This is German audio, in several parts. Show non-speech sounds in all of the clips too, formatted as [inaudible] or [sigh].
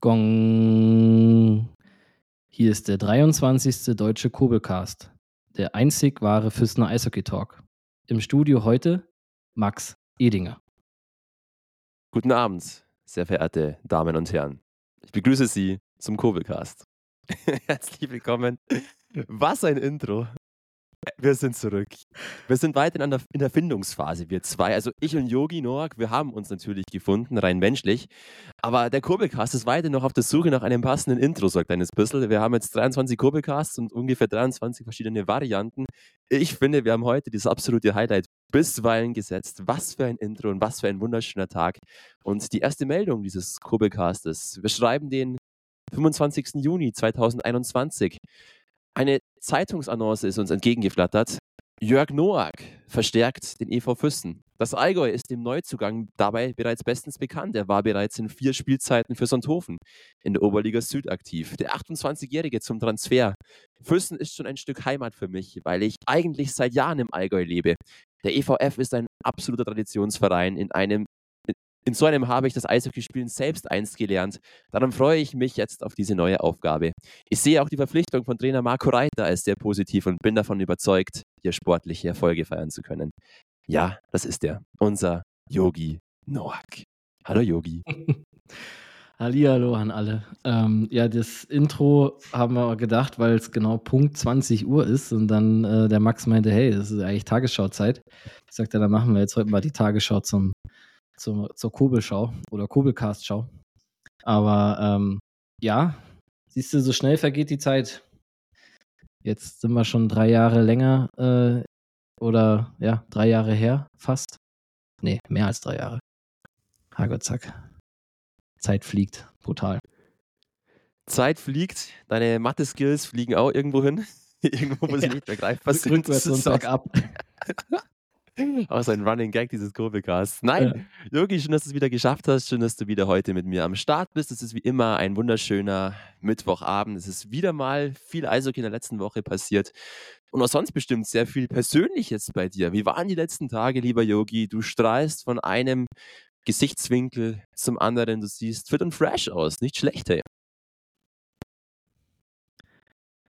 Gong. Hier ist der 23. Deutsche Kurbelcast, der einzig wahre Füssner Eishockey Talk. Im Studio heute Max Edinger. Guten Abend, sehr verehrte Damen und Herren. Ich begrüße Sie zum Kurbelcast. [laughs] Herzlich willkommen. Was ein Intro. Wir sind zurück. Wir sind weiter in der, in der Findungsphase, wir zwei. Also ich und Yogi Noak, wir haben uns natürlich gefunden, rein menschlich. Aber der Kurbelcast ist weiter noch auf der Suche nach einem passenden Intro, sagt Dennis Bissel. Wir haben jetzt 23 Kurbelcasts und ungefähr 23 verschiedene Varianten. Ich finde, wir haben heute das absolute Highlight bisweilen gesetzt. Was für ein Intro und was für ein wunderschöner Tag. Und die erste Meldung dieses Kurbelcastes. Wir schreiben den 25. Juni 2021. Eine Zeitungsannonce ist uns entgegengeflattert. Jörg Noack verstärkt den EV Füssen. Das Allgäu ist dem Neuzugang dabei bereits bestens bekannt. Er war bereits in vier Spielzeiten für Sonthofen in der Oberliga Süd aktiv. Der 28-Jährige zum Transfer. Füssen ist schon ein Stück Heimat für mich, weil ich eigentlich seit Jahren im Allgäu lebe. Der EVF ist ein absoluter Traditionsverein in einem in so einem habe ich das Eishockeyspielen selbst einst gelernt. Darum freue ich mich jetzt auf diese neue Aufgabe. Ich sehe auch die Verpflichtung von Trainer Marco Reiter als sehr positiv und bin davon überzeugt, hier sportliche Erfolge feiern zu können. Ja, das ist er, unser Yogi Noak. Hallo Yogi. [laughs] Hallihallo an alle. Ähm, ja, das Intro haben wir gedacht, weil es genau Punkt 20 Uhr ist und dann äh, der Max meinte, hey, das ist eigentlich Tagesschauzeit. Ich sagte, dann machen wir jetzt heute mal die Tagesschau zum zur, zur Kurbelschau oder Kurbelcast-Schau. Aber ähm, ja, siehst du, so schnell vergeht die Zeit. Jetzt sind wir schon drei Jahre länger äh, oder ja, drei Jahre her fast. Nee, mehr als drei Jahre. Hagerzack. Zeit fliegt. Brutal. Zeit fliegt, deine Mathe-Skills fliegen auch irgendwo hin. [laughs] irgendwo, wo sie nicht mehr greifbar sind. Rückwärts und bergab. [laughs] [laughs] Auch so ein Running Gag dieses Kurbelcasts. Nein, ja. Yogi, schön, dass du es wieder geschafft hast. Schön, dass du wieder heute mit mir am Start bist. Es ist wie immer ein wunderschöner Mittwochabend. Es ist wieder mal viel Eishockey in der letzten Woche passiert. Und auch sonst bestimmt sehr viel Persönliches bei dir. Wie waren die letzten Tage, lieber Yogi? Du strahlst von einem Gesichtswinkel zum anderen. Du siehst fit und fresh aus. Nicht schlecht, hey.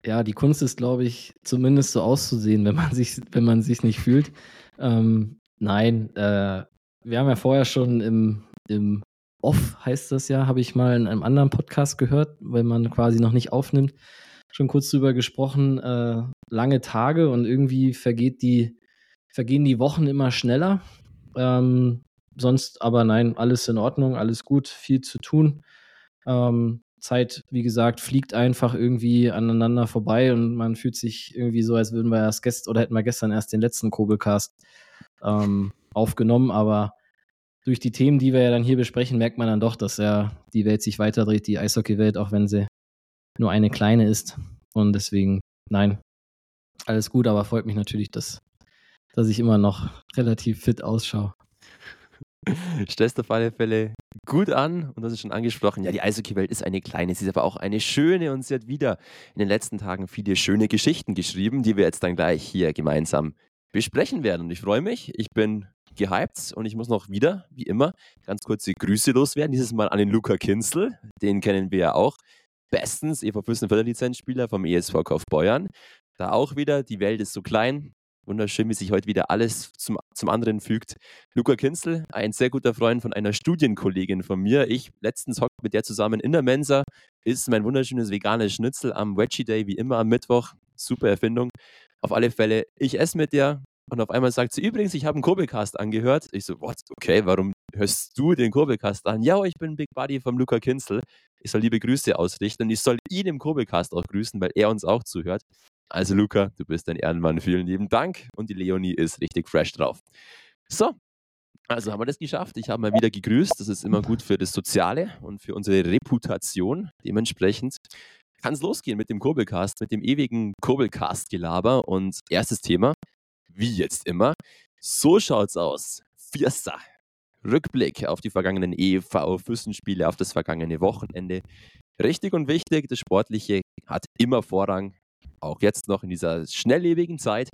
Ja, die Kunst ist, glaube ich, zumindest so auszusehen, wenn man sich, wenn man sich nicht fühlt. Ähm, nein, äh, wir haben ja vorher schon im, im Off, heißt das ja, habe ich mal in einem anderen Podcast gehört, wenn man quasi noch nicht aufnimmt, schon kurz drüber gesprochen. Äh, lange Tage und irgendwie vergeht die, vergehen die Wochen immer schneller. Ähm, sonst aber nein, alles in Ordnung, alles gut, viel zu tun. Ähm, Zeit, wie gesagt, fliegt einfach irgendwie aneinander vorbei und man fühlt sich irgendwie so, als würden wir erst gestern oder hätten wir gestern erst den letzten Kugelcast ähm, aufgenommen. Aber durch die Themen, die wir ja dann hier besprechen, merkt man dann doch, dass ja die Welt sich weiterdreht, die Eishockey-Welt, auch wenn sie nur eine kleine ist. Und deswegen, nein, alles gut, aber freut mich natürlich, dass, dass ich immer noch relativ fit ausschaue. [laughs] Stellst auf alle Fälle gut an. Und das ist schon angesprochen. Ja, die Eishockey-Welt ist eine kleine, sie ist aber auch eine schöne. Und sie hat wieder in den letzten Tagen viele schöne Geschichten geschrieben, die wir jetzt dann gleich hier gemeinsam besprechen werden. Und ich freue mich, ich bin gehypt. Und ich muss noch wieder, wie immer, ganz kurze Grüße loswerden. Dieses Mal an den Luca Kinzel, den kennen wir ja auch. Bestens, EV Füssen Förderlizenzspieler vom ESV Kaufbeuern. Da auch wieder, die Welt ist so klein, Wunderschön, wie sich heute wieder alles zum, zum anderen fügt. Luca Kinzel, ein sehr guter Freund von einer Studienkollegin von mir. Ich letztens hockt mit der zusammen in der Mensa, ist mein wunderschönes veganes Schnitzel am Veggie Day, wie immer am Mittwoch. Super Erfindung. Auf alle Fälle, ich esse mit der und auf einmal sagt sie, übrigens, ich habe einen Kurbelcast angehört. Ich so, what? Okay, warum hörst du den Kurbelcast an? Ja, ich bin Big Buddy vom Luca Kinzel. Ich soll liebe Grüße ausrichten und ich soll ihn im Kurbelcast auch grüßen, weil er uns auch zuhört. Also Luca, du bist ein Ehrenmann. Vielen lieben Dank. Und die Leonie ist richtig fresh drauf. So, also haben wir das geschafft. Ich habe mal wieder gegrüßt. Das ist immer gut für das Soziale und für unsere Reputation. Dementsprechend kann es losgehen mit dem Kurbelcast, mit dem ewigen Kurbelcast-Gelaber. Und erstes Thema, wie jetzt immer, so schaut's aus. Fiesta. Rückblick auf die vergangenen EV-Fürstenspiele, auf das vergangene Wochenende. Richtig und wichtig, das Sportliche hat immer Vorrang auch jetzt noch in dieser schnelllebigen Zeit.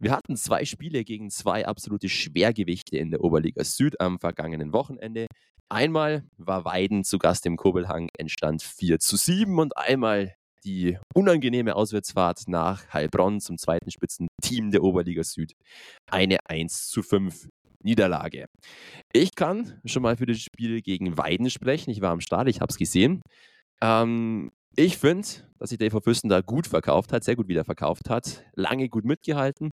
Wir hatten zwei Spiele gegen zwei absolute Schwergewichte in der Oberliga Süd am vergangenen Wochenende. Einmal war Weiden zu Gast im Kobelhang, entstand 4 zu 7 und einmal die unangenehme Auswärtsfahrt nach Heilbronn zum zweiten Spitzenteam der Oberliga Süd. Eine 1 zu 5 Niederlage. Ich kann schon mal für das Spiel gegen Weiden sprechen. Ich war am Start, ich habe es gesehen. Ähm, ich finde, dass sich der EV Fürsten da gut verkauft hat, sehr gut wieder verkauft hat, lange gut mitgehalten.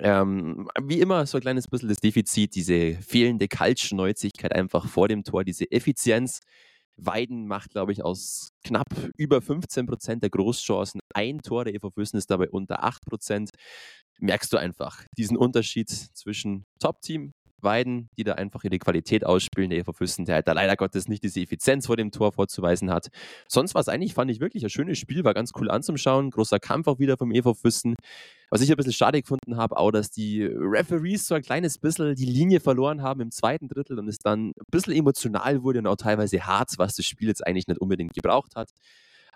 Ähm, wie immer so ein kleines bisschen das Defizit, diese fehlende Kaltschnäuzigkeit einfach vor dem Tor, diese Effizienz. Weiden macht, glaube ich, aus knapp über 15 Prozent der Großchancen ein Tor. Der EV Fürsten ist dabei unter 8 Prozent. Merkst du einfach diesen Unterschied zwischen Top-Team Weiden, die da einfach ihre Qualität ausspielen. Der EV Füssen, der halt da leider Gottes nicht diese Effizienz vor dem Tor vorzuweisen hat. Sonst war es eigentlich, fand ich wirklich ein schönes Spiel, war ganz cool anzuschauen. Großer Kampf auch wieder vom EV Füssen. Was ich ein bisschen schade gefunden habe, auch, dass die Referees so ein kleines bisschen die Linie verloren haben im zweiten Drittel und es dann ein bisschen emotional wurde und auch teilweise hart, was das Spiel jetzt eigentlich nicht unbedingt gebraucht hat.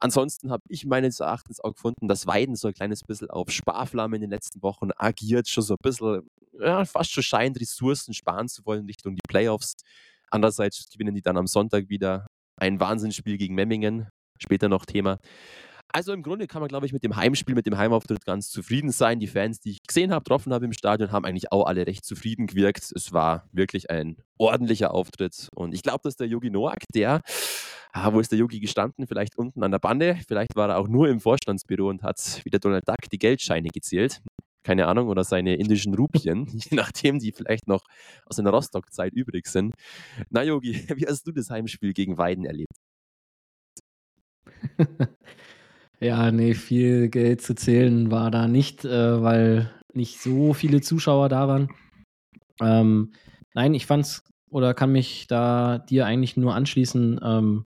Ansonsten habe ich meines Erachtens auch gefunden, dass Weiden so ein kleines bisschen auf Sparflamme in den letzten Wochen agiert, schon so ein bisschen, ja, fast schon scheint, Ressourcen sparen zu wollen Richtung die Playoffs. Andererseits gewinnen die dann am Sonntag wieder ein Wahnsinnsspiel gegen Memmingen, später noch Thema. Also im Grunde kann man, glaube ich, mit dem Heimspiel, mit dem Heimauftritt ganz zufrieden sein. Die Fans, die ich gesehen habe, getroffen habe im Stadion, haben eigentlich auch alle recht zufrieden gewirkt. Es war wirklich ein ordentlicher Auftritt. Und ich glaube, dass der Yogi Noak, der ah, wo ist der Yogi gestanden? Vielleicht unten an der Bande, vielleicht war er auch nur im Vorstandsbüro und hat wie der Donald Duck die Geldscheine gezählt. Keine Ahnung, oder seine indischen Rupien, [laughs] je nachdem, die vielleicht noch aus einer Rostock-Zeit übrig sind. Na, Yogi, [laughs] wie hast du das Heimspiel gegen Weiden erlebt? [laughs] ja, nee, viel Geld zu zählen war da nicht, äh, weil nicht so viele Zuschauer da waren. Ähm, nein, ich fand's oder kann mich da dir eigentlich nur anschließen. Ähm,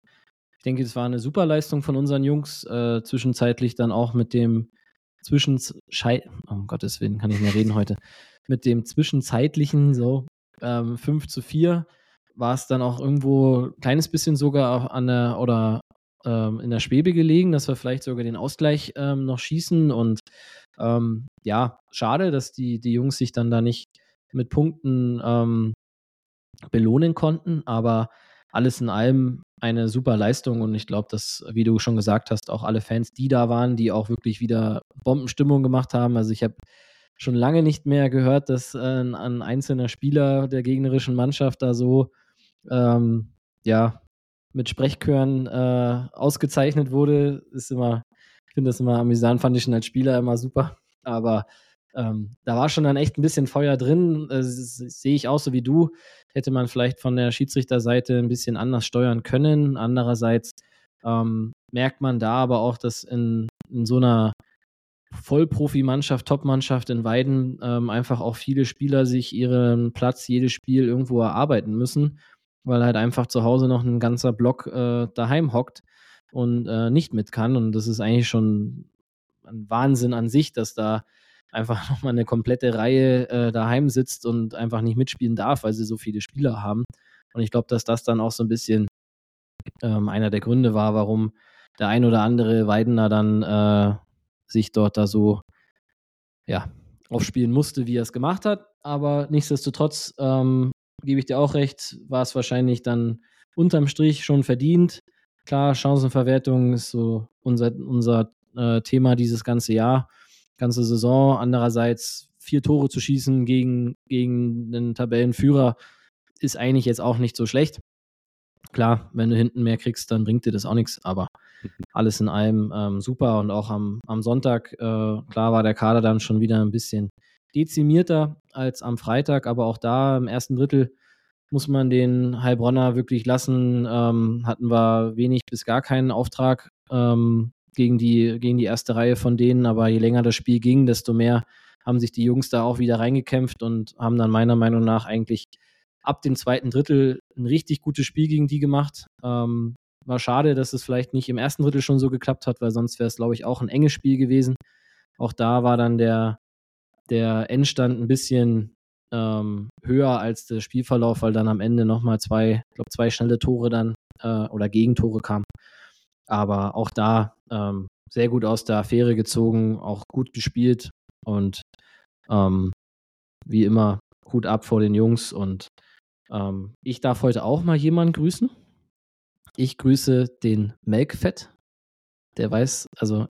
ich denke, es war eine super Leistung von unseren Jungs. Äh, zwischenzeitlich dann auch mit dem Zwischenschei um Gottes Willen, kann ich mehr reden heute. [laughs] Mit dem zwischenzeitlichen, so ähm, 5 zu 4, war es dann auch irgendwo ein kleines bisschen sogar an der oder ähm, in der Schwebe gelegen, dass wir vielleicht sogar den Ausgleich ähm, noch schießen. Und ähm, ja, schade, dass die, die Jungs sich dann da nicht mit Punkten ähm, belohnen konnten, aber alles in allem eine super Leistung und ich glaube, dass, wie du schon gesagt hast, auch alle Fans, die da waren, die auch wirklich wieder Bombenstimmung gemacht haben. Also ich habe schon lange nicht mehr gehört, dass äh, ein einzelner Spieler der gegnerischen Mannschaft da so ähm, ja mit Sprechchören äh, ausgezeichnet wurde. Ist immer, ich finde das immer amüsant, fand ich schon als Spieler immer super. Aber ähm, da war schon dann echt ein bisschen Feuer drin. Äh, Sehe ich auch so wie du. Hätte man vielleicht von der Schiedsrichterseite ein bisschen anders steuern können. Andererseits ähm, merkt man da aber auch, dass in, in so einer Vollprofi-Mannschaft, Top-Mannschaft in Weiden ähm, einfach auch viele Spieler sich ihren Platz jedes Spiel irgendwo erarbeiten müssen, weil halt einfach zu Hause noch ein ganzer Block äh, daheim hockt und äh, nicht mit kann. Und das ist eigentlich schon ein Wahnsinn an sich, dass da einfach [laughs] nochmal eine komplette Reihe äh, daheim sitzt und einfach nicht mitspielen darf, weil sie so viele Spieler haben. Und ich glaube, dass das dann auch so ein bisschen ähm, einer der Gründe war, warum der ein oder andere Weidener dann äh, sich dort da so ja, aufspielen musste, wie er es gemacht hat. Aber nichtsdestotrotz ähm, gebe ich dir auch recht, war es wahrscheinlich dann unterm Strich schon verdient. Klar, Chancenverwertung ist so unser, unser äh, Thema dieses ganze Jahr ganze Saison. Andererseits vier Tore zu schießen gegen, gegen einen Tabellenführer ist eigentlich jetzt auch nicht so schlecht. Klar, wenn du hinten mehr kriegst, dann bringt dir das auch nichts, aber alles in allem ähm, super und auch am, am Sonntag, äh, klar war der Kader dann schon wieder ein bisschen dezimierter als am Freitag, aber auch da im ersten Drittel muss man den Heilbronner wirklich lassen. Ähm, hatten wir wenig bis gar keinen Auftrag. Ähm, gegen die, gegen die erste Reihe von denen, aber je länger das Spiel ging, desto mehr haben sich die Jungs da auch wieder reingekämpft und haben dann meiner Meinung nach eigentlich ab dem zweiten Drittel ein richtig gutes Spiel gegen die gemacht. Ähm, war schade, dass es vielleicht nicht im ersten Drittel schon so geklappt hat, weil sonst wäre es, glaube ich, auch ein enges Spiel gewesen. Auch da war dann der, der Endstand ein bisschen ähm, höher als der Spielverlauf, weil dann am Ende nochmal zwei, ich glaube, zwei schnelle Tore dann äh, oder Gegentore kamen. Aber auch da ähm, sehr gut aus der Affäre gezogen, auch gut gespielt und ähm, wie immer Hut ab vor den Jungs und ähm, ich darf heute auch mal jemanden grüßen. Ich grüße den Melkfett. Der weiß, also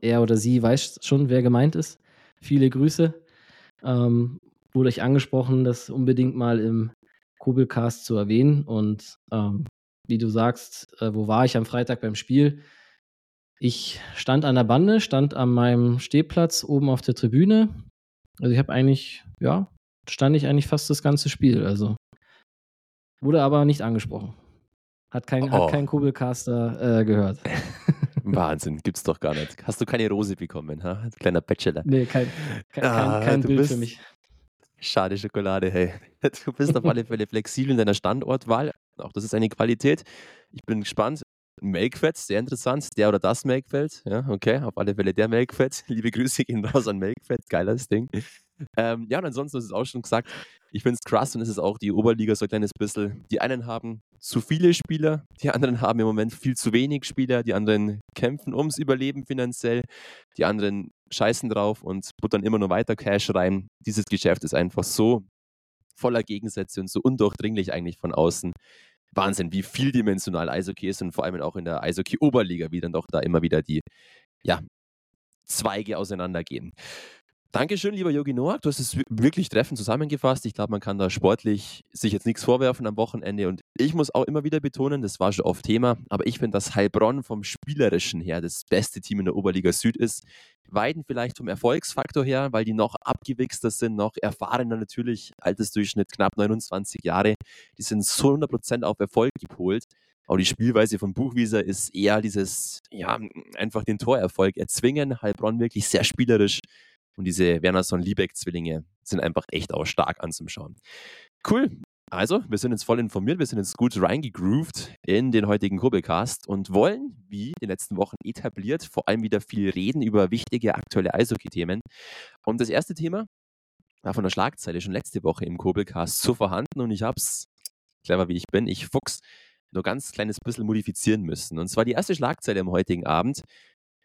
er oder sie weiß schon, wer gemeint ist. Viele Grüße. Ähm, wurde euch angesprochen, das unbedingt mal im Kugelcast zu erwähnen. Und ähm, wie du sagst, äh, wo war ich am Freitag beim Spiel? Ich stand an der Bande, stand an meinem Stehplatz oben auf der Tribüne. Also ich habe eigentlich, ja, stand ich eigentlich fast das ganze Spiel. Also wurde aber nicht angesprochen. Hat kein, oh. hat kein Kugelcaster äh, gehört. [laughs] Wahnsinn, gibt's doch gar nicht. Hast du keine Rose bekommen, ha? Kleiner Bachelor. Nee, kein, kein, ah, kein, kein Bild bist, für mich. Schade Schokolade, hey. [laughs] Du bist auf alle Fälle flexibel in deiner Standortwahl. Auch das ist eine Qualität. Ich bin gespannt. Melkfett, sehr interessant. Der oder das Melkfeld. Ja, okay, auf alle Fälle der Melkfett. [laughs] Liebe Grüße gehen raus an Melkfett. Geiles Ding. Ähm, ja, und ansonsten ist es auch schon gesagt, ich finde es krass und es ist auch die Oberliga so ein kleines bisschen. Die einen haben zu viele Spieler, die anderen haben im Moment viel zu wenig Spieler, die anderen kämpfen ums Überleben finanziell, die anderen scheißen drauf und buttern immer nur weiter Cash rein. Dieses Geschäft ist einfach so voller Gegensätze und so undurchdringlich eigentlich von außen. Wahnsinn, wie vieldimensional Eishockey ist und vor allem auch in der Eishockey-Oberliga, wie dann doch da immer wieder die ja, Zweige auseinandergehen. Dankeschön, lieber Yogi Noak. Du hast es wirklich treffend zusammengefasst. Ich glaube, man kann da sportlich sich jetzt nichts vorwerfen am Wochenende. Und ich muss auch immer wieder betonen, das war schon oft Thema, aber ich finde, dass Heilbronn vom Spielerischen her das beste Team in der Oberliga Süd ist. Weiden vielleicht vom Erfolgsfaktor her, weil die noch abgewichster sind, noch erfahrener natürlich, Altersdurchschnitt knapp 29 Jahre. Die sind so 100% auf Erfolg gepolt. Aber die Spielweise von Buchwieser ist eher dieses, ja, einfach den Torerfolg erzwingen. Heilbronn wirklich sehr spielerisch und diese Wernerson-Liebeck-Zwillinge sind einfach echt auch stark anzuschauen. Cool. Also, wir sind jetzt voll informiert, wir sind jetzt gut reingegroovt in den heutigen Kurbelcast und wollen, wie in den letzten Wochen etabliert, vor allem wieder viel reden über wichtige aktuelle Eishockey-Themen. Und das erste Thema war von der Schlagzeile schon letzte Woche im Kurbelcast so vorhanden und ich habe es, clever wie ich bin, ich Fuchs, nur ganz kleines bisschen modifizieren müssen. Und zwar die erste Schlagzeile am heutigen Abend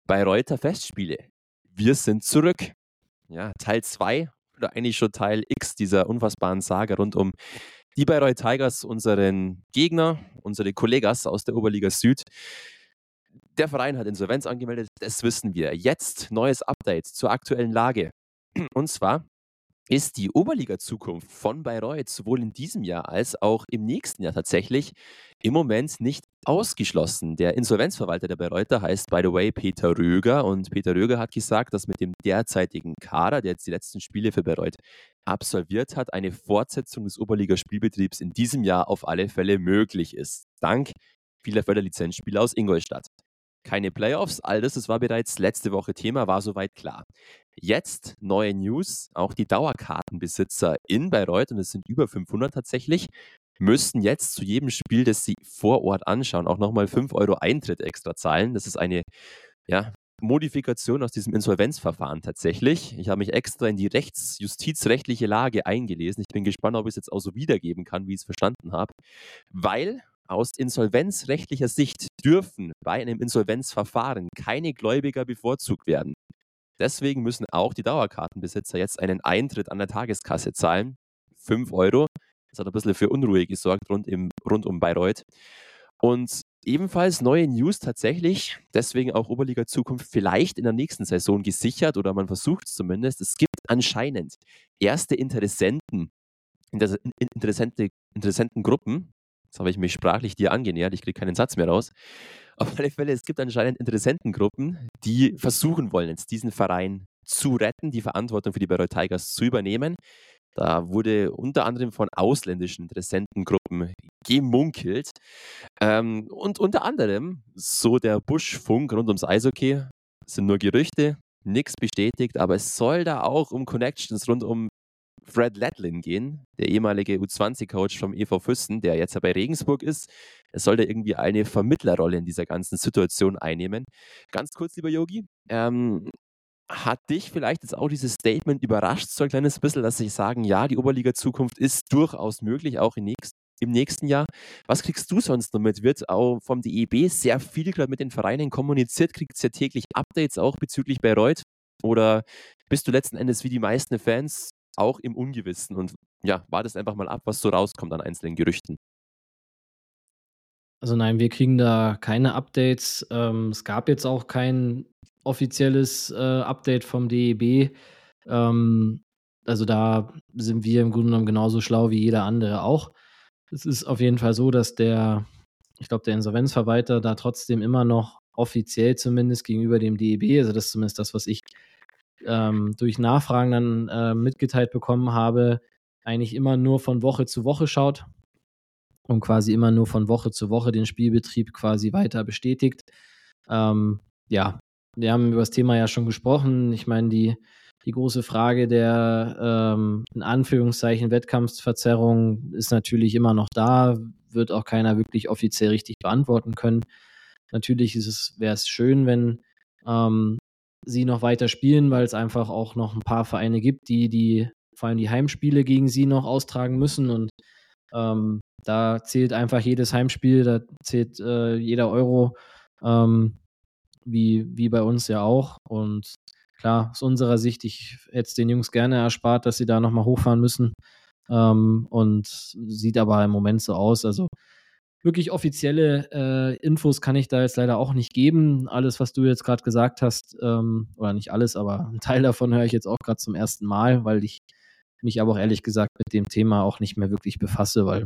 bei Reuter Festspiele. Wir sind zurück ja, Teil 2 oder eigentlich schon Teil X dieser unfassbaren Sage rund um die Bayreuth Tigers, unseren Gegner, unsere Kollegas aus der Oberliga Süd. Der Verein hat Insolvenz angemeldet, das wissen wir. Jetzt neues Update zur aktuellen Lage. Und zwar ist die Oberliga-Zukunft von Bayreuth sowohl in diesem Jahr als auch im nächsten Jahr tatsächlich im Moment nicht ausgeschlossen. Der Insolvenzverwalter der Bayreuther heißt, by the way, Peter Röger. Und Peter Röger hat gesagt, dass mit dem derzeitigen Kader, der jetzt die letzten Spiele für Bayreuth absolviert hat, eine Fortsetzung des Oberliga-Spielbetriebs in diesem Jahr auf alle Fälle möglich ist. Dank vieler Förderlizenzspieler aus Ingolstadt keine Playoffs. All das, das war bereits letzte Woche Thema, war soweit klar. Jetzt neue News. Auch die Dauerkartenbesitzer in Bayreuth, und es sind über 500 tatsächlich, müssten jetzt zu jedem Spiel, das sie vor Ort anschauen, auch nochmal 5 Euro Eintritt extra zahlen. Das ist eine ja, Modifikation aus diesem Insolvenzverfahren tatsächlich. Ich habe mich extra in die rechtsjustizrechtliche Lage eingelesen. Ich bin gespannt, ob ich es jetzt auch so wiedergeben kann, wie ich es verstanden habe. Weil aus insolvenzrechtlicher Sicht dürfen bei einem Insolvenzverfahren keine Gläubiger bevorzugt werden. Deswegen müssen auch die Dauerkartenbesitzer jetzt einen Eintritt an der Tageskasse zahlen. 5 Euro. Das hat ein bisschen für Unruhe gesorgt rund, im, rund um Bayreuth. Und ebenfalls neue News tatsächlich, deswegen auch Oberliga Zukunft vielleicht in der nächsten Saison gesichert oder man versucht es zumindest. Es gibt anscheinend erste Interessenten, interessante, interessenten Gruppen, Jetzt habe ich mich sprachlich dir angenähert, ich kriege keinen Satz mehr raus. [laughs] Auf alle Fälle, es gibt anscheinend Interessentengruppen, die versuchen wollen, jetzt diesen Verein zu retten, die Verantwortung für die Bayreuth Tigers zu übernehmen. Da wurde unter anderem von ausländischen Interessentengruppen gemunkelt. Ähm, und unter anderem, so der Buschfunk rund ums Eishockey, sind nur Gerüchte, nichts bestätigt, aber es soll da auch um Connections rund um Fred Ledlin gehen, der ehemalige U20-Coach vom EV Füssen, der jetzt bei Regensburg ist. Er soll da irgendwie eine Vermittlerrolle in dieser ganzen Situation einnehmen. Ganz kurz, lieber Yogi, ähm, hat dich vielleicht jetzt auch dieses Statement überrascht, so ein kleines bisschen, dass sie sagen, ja, die Oberliga-Zukunft ist durchaus möglich, auch in nächst, im nächsten Jahr. Was kriegst du sonst noch mit? Wird auch vom DEB sehr viel gerade mit den Vereinen kommuniziert? Kriegt es ja täglich Updates auch bezüglich Bayreuth? Oder bist du letzten Endes wie die meisten Fans auch im Ungewissen und ja, wartest einfach mal ab, was so rauskommt an einzelnen Gerüchten? Also nein, wir kriegen da keine Updates. Ähm, es gab jetzt auch kein offizielles äh, Update vom DEB. Ähm, also da sind wir im Grunde genommen genauso schlau wie jeder andere auch. Es ist auf jeden Fall so, dass der, ich glaube, der Insolvenzverwalter da trotzdem immer noch offiziell zumindest gegenüber dem DEB, also das ist zumindest das, was ich ähm, durch Nachfragen dann äh, mitgeteilt bekommen habe, eigentlich immer nur von Woche zu Woche schaut und quasi immer nur von Woche zu Woche den Spielbetrieb quasi weiter bestätigt. Ähm, ja, wir haben über das Thema ja schon gesprochen. Ich meine, die, die große Frage der ähm, in Anführungszeichen Wettkampfsverzerrung ist natürlich immer noch da, wird auch keiner wirklich offiziell richtig beantworten können. Natürlich ist es, wäre es schön, wenn ähm, sie noch weiter spielen, weil es einfach auch noch ein paar Vereine gibt, die die vor allem die Heimspiele gegen sie noch austragen müssen und ähm, da zählt einfach jedes Heimspiel, da zählt äh, jeder Euro, ähm, wie, wie bei uns ja auch. Und klar, aus unserer Sicht, ich hätte es den Jungs gerne erspart, dass sie da nochmal hochfahren müssen. Ähm, und sieht aber im Moment so aus. Also wirklich offizielle äh, Infos kann ich da jetzt leider auch nicht geben. Alles, was du jetzt gerade gesagt hast, ähm, oder nicht alles, aber ein Teil davon höre ich jetzt auch gerade zum ersten Mal, weil ich mich aber auch ehrlich gesagt mit dem Thema auch nicht mehr wirklich befasse, weil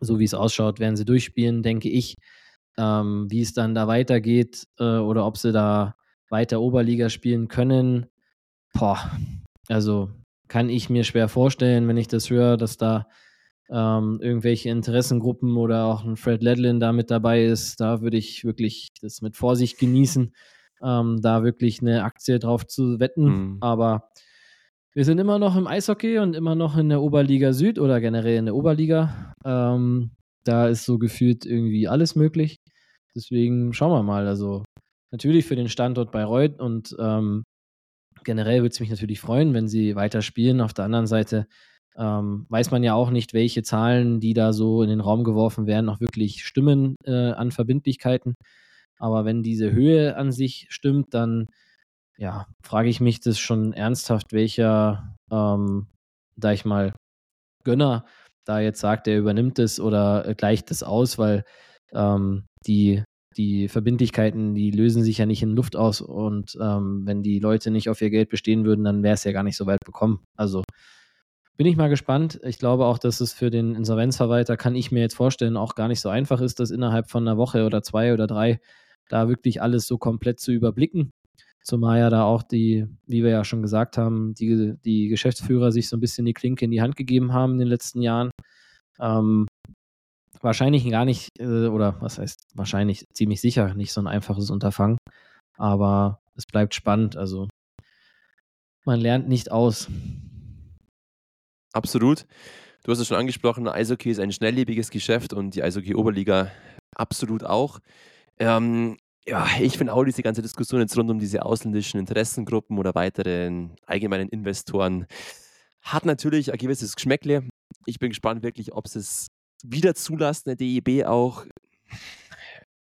so wie es ausschaut, werden sie durchspielen, denke ich. Ähm, wie es dann da weitergeht äh, oder ob sie da weiter Oberliga spielen können, boah, also kann ich mir schwer vorstellen, wenn ich das höre, dass da ähm, irgendwelche Interessengruppen oder auch ein Fred Ledlin da mit dabei ist. Da würde ich wirklich das mit Vorsicht genießen, ähm, da wirklich eine Aktie drauf zu wetten. Mhm. Aber wir sind immer noch im Eishockey und immer noch in der Oberliga Süd oder generell in der Oberliga. Ähm, da ist so gefühlt irgendwie alles möglich. Deswegen schauen wir mal. Also natürlich für den Standort Bayreuth und ähm, generell würde es mich natürlich freuen, wenn sie weiter spielen. Auf der anderen Seite ähm, weiß man ja auch nicht, welche Zahlen, die da so in den Raum geworfen werden, auch wirklich stimmen äh, an Verbindlichkeiten. Aber wenn diese Höhe an sich stimmt, dann ja, frage ich mich das schon ernsthaft, welcher, ähm, da ich mal, Gönner da jetzt sagt, er übernimmt es oder äh, gleicht es aus, weil ähm, die, die Verbindlichkeiten, die lösen sich ja nicht in Luft aus und ähm, wenn die Leute nicht auf ihr Geld bestehen würden, dann wäre es ja gar nicht so weit bekommen. Also bin ich mal gespannt. Ich glaube auch, dass es für den Insolvenzverwalter, kann ich mir jetzt vorstellen, auch gar nicht so einfach ist, das innerhalb von einer Woche oder zwei oder drei da wirklich alles so komplett zu überblicken. Zumal ja da auch die, wie wir ja schon gesagt haben, die, die Geschäftsführer sich so ein bisschen die Klinke in die Hand gegeben haben in den letzten Jahren. Ähm, wahrscheinlich gar nicht, äh, oder was heißt wahrscheinlich, ziemlich sicher nicht so ein einfaches Unterfangen. Aber es bleibt spannend. Also man lernt nicht aus. Absolut. Du hast es schon angesprochen, Eishockey ist ein schnelllebiges Geschäft und die Eishockey-Oberliga absolut auch. Ähm, ja, ich finde auch diese ganze Diskussion jetzt rund um diese ausländischen Interessengruppen oder weiteren allgemeinen Investoren hat natürlich ein gewisses Geschmäckle. Ich bin gespannt wirklich, ob sie es wieder zulassen, der DEB auch